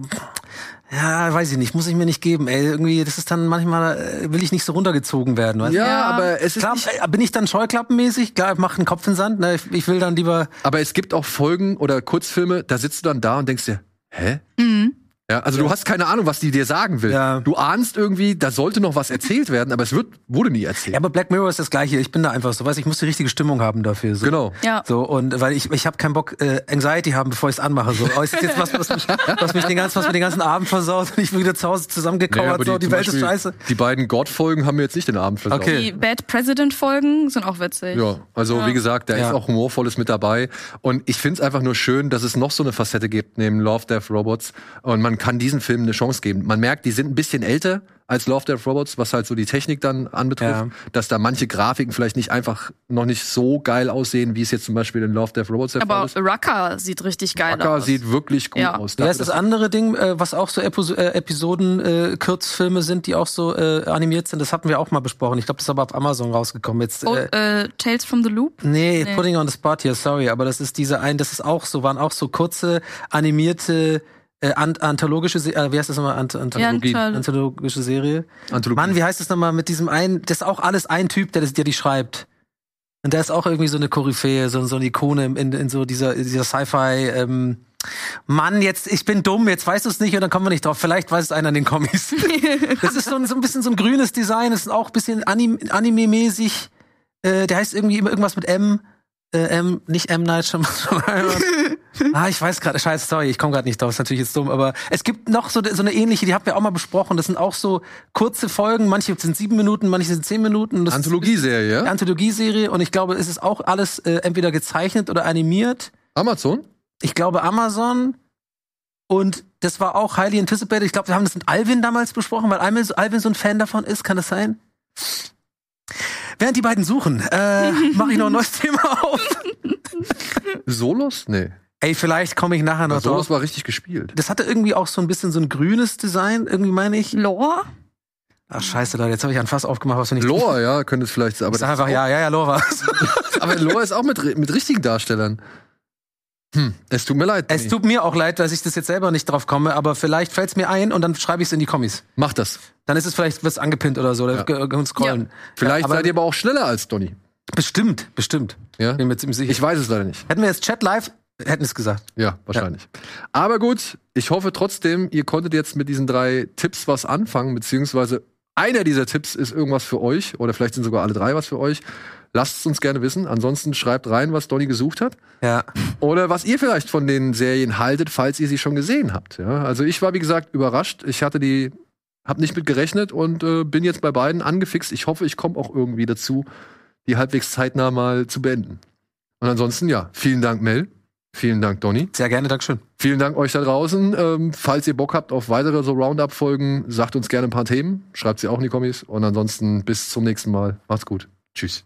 Speaker 2: ja, weiß ich nicht, muss ich mir nicht geben. Ey, irgendwie, das ist dann manchmal äh, will ich nicht so runtergezogen werden. Weißt?
Speaker 1: Ja, ja, aber es ist
Speaker 2: klar, nicht bin ich dann scheuklappenmäßig. Klar, mach einen Kopf in den Sand. Ne? Ich, ich will dann lieber.
Speaker 1: Aber es gibt auch Folgen oder Kurzfilme, da sitzt du dann da und denkst dir, hä? Mhm. Ja, also ja. du hast keine Ahnung, was die dir sagen will. Ja. Du ahnst irgendwie, da sollte noch was erzählt werden, aber es wird, wurde nie erzählt.
Speaker 2: Ja, aber Black Mirror ist das gleiche. Ich bin da einfach so, weiß ich muss die richtige Stimmung haben dafür. So.
Speaker 1: Genau.
Speaker 2: Ja. So und weil ich ich habe keinen Bock äh, Anxiety haben, bevor ich es anmache. So, oh, ist jetzt was, was mich, (laughs) was mich den ganzen, was mir den ganzen Abend versaut und ich bin wieder zu Hause zusammengekauert. Nee, so, die, die Welt Beispiel, ist scheiße.
Speaker 1: Die beiden God-Folgen haben mir jetzt nicht den Abend versaut.
Speaker 3: Okay. Die Bad President-Folgen sind auch witzig.
Speaker 1: Ja, also ja. wie gesagt, da ist auch humorvolles mit dabei und ich finde es einfach nur schön, dass es noch so eine Facette gibt neben Love, Death, Robots und man kann diesen Film eine Chance geben. Man merkt, die sind ein bisschen älter als Love Death Robots, was halt so die Technik dann anbetrifft, ja. dass da manche Grafiken vielleicht nicht einfach noch nicht so geil aussehen, wie es jetzt zum Beispiel in Love Death Robots der
Speaker 3: Aber Fall ist. Rucker sieht richtig geil
Speaker 1: Rucker aus. Rucker sieht wirklich gut ja. aus.
Speaker 2: Ja, ist das andere Ding, äh, was auch so äh, Episoden, äh, Kurzfilme sind, die auch so äh, animiert sind, das hatten wir auch mal besprochen. Ich glaube, das ist aber auf Amazon rausgekommen. Jetzt,
Speaker 3: oh, äh, Tales from the Loop?
Speaker 2: Nee, nee, Putting on the Spot hier, sorry, aber das ist diese ein, das ist auch so, waren auch so kurze animierte äh, anthologische, äh, wie heißt das nochmal? Anth Anthologie. Ja, anthologische Serie. Anthologie. Mann, wie heißt das nochmal mit diesem einen, das ist auch alles ein Typ, der, das, der die schreibt. Und der ist auch irgendwie so eine Koryphäe, so, so eine Ikone in, in so dieser, dieser Sci-Fi, ähm, Mann, jetzt, ich bin dumm, jetzt weißt du es nicht und dann kommen wir nicht drauf. Vielleicht weiß es einer in den Comics. (laughs) das ist so ein, so ein bisschen so ein grünes Design, das ist auch ein bisschen Anime-mäßig. Äh, der heißt irgendwie irgendwas mit M. Äh, M, nicht M Night Shyamalan. (laughs) ah, ich weiß gerade, scheiße, sorry, ich komme gerade nicht drauf, ist natürlich jetzt dumm, aber es gibt noch so, so eine ähnliche, die haben wir auch mal besprochen, das sind auch so kurze Folgen, manche sind sieben Minuten, manche sind zehn Minuten.
Speaker 1: Anthologieserie, ja?
Speaker 2: Anthologieserie und ich glaube, es ist auch alles äh, entweder gezeichnet oder animiert.
Speaker 1: Amazon?
Speaker 2: Ich glaube Amazon und das war auch highly anticipated. Ich glaube, wir haben das mit Alvin damals besprochen, weil Alvin so ein Fan davon ist, kann das sein? Während die beiden suchen, äh, (laughs) mache ich noch ein neues Thema auf.
Speaker 1: Solos? Nee.
Speaker 2: Ey, vielleicht komme ich nachher noch
Speaker 1: drauf. Solos war richtig gespielt.
Speaker 2: Das hatte irgendwie auch so ein bisschen so ein grünes Design, irgendwie meine ich.
Speaker 3: Lore?
Speaker 2: Ach scheiße, Leute, jetzt habe ich ein Fass aufgemacht, was wir nicht.
Speaker 1: Lore, ja, könnte es vielleicht.
Speaker 2: Aber ich sag einfach ja, ja, ja, Lore (laughs)
Speaker 1: aber Lore ist auch mit, mit richtigen Darstellern. Hm, es tut mir leid.
Speaker 2: Es tut mir auch leid, dass ich das jetzt selber nicht drauf komme, aber vielleicht fällt es mir ein und dann schreibe ich es in die Kommis.
Speaker 1: Mach das.
Speaker 2: Dann ist es vielleicht wird's angepinnt oder so, oder ja. scrollen. Ja.
Speaker 1: Vielleicht ja, seid ihr aber auch schneller als Donny.
Speaker 2: Bestimmt, bestimmt.
Speaker 1: Ja? Bin mir ziemlich sicher. Ich weiß es leider nicht.
Speaker 2: Hätten wir jetzt Chat live, hätten es gesagt.
Speaker 1: Ja, wahrscheinlich. Ja. Aber gut, ich hoffe trotzdem, ihr konntet jetzt mit diesen drei Tipps was anfangen, beziehungsweise einer dieser Tipps ist irgendwas für euch, oder vielleicht sind sogar alle drei was für euch. Lasst es uns gerne wissen. Ansonsten schreibt rein, was Donny gesucht hat.
Speaker 2: Ja.
Speaker 1: Oder was ihr vielleicht von den Serien haltet, falls ihr sie schon gesehen habt. Ja, also ich war, wie gesagt, überrascht. Ich hatte die, hab nicht mit gerechnet und äh, bin jetzt bei beiden angefixt. Ich hoffe, ich komme auch irgendwie dazu, die halbwegs zeitnah mal zu beenden. Und ansonsten, ja, vielen Dank, Mel. Vielen Dank, Donny.
Speaker 2: Sehr gerne, Dankeschön.
Speaker 1: Vielen Dank euch da draußen. Ähm, falls ihr Bock habt auf weitere so Roundup-Folgen, sagt uns gerne ein paar Themen. Schreibt sie auch in die Kommis. Und ansonsten bis zum nächsten Mal. Macht's gut. Tschüss.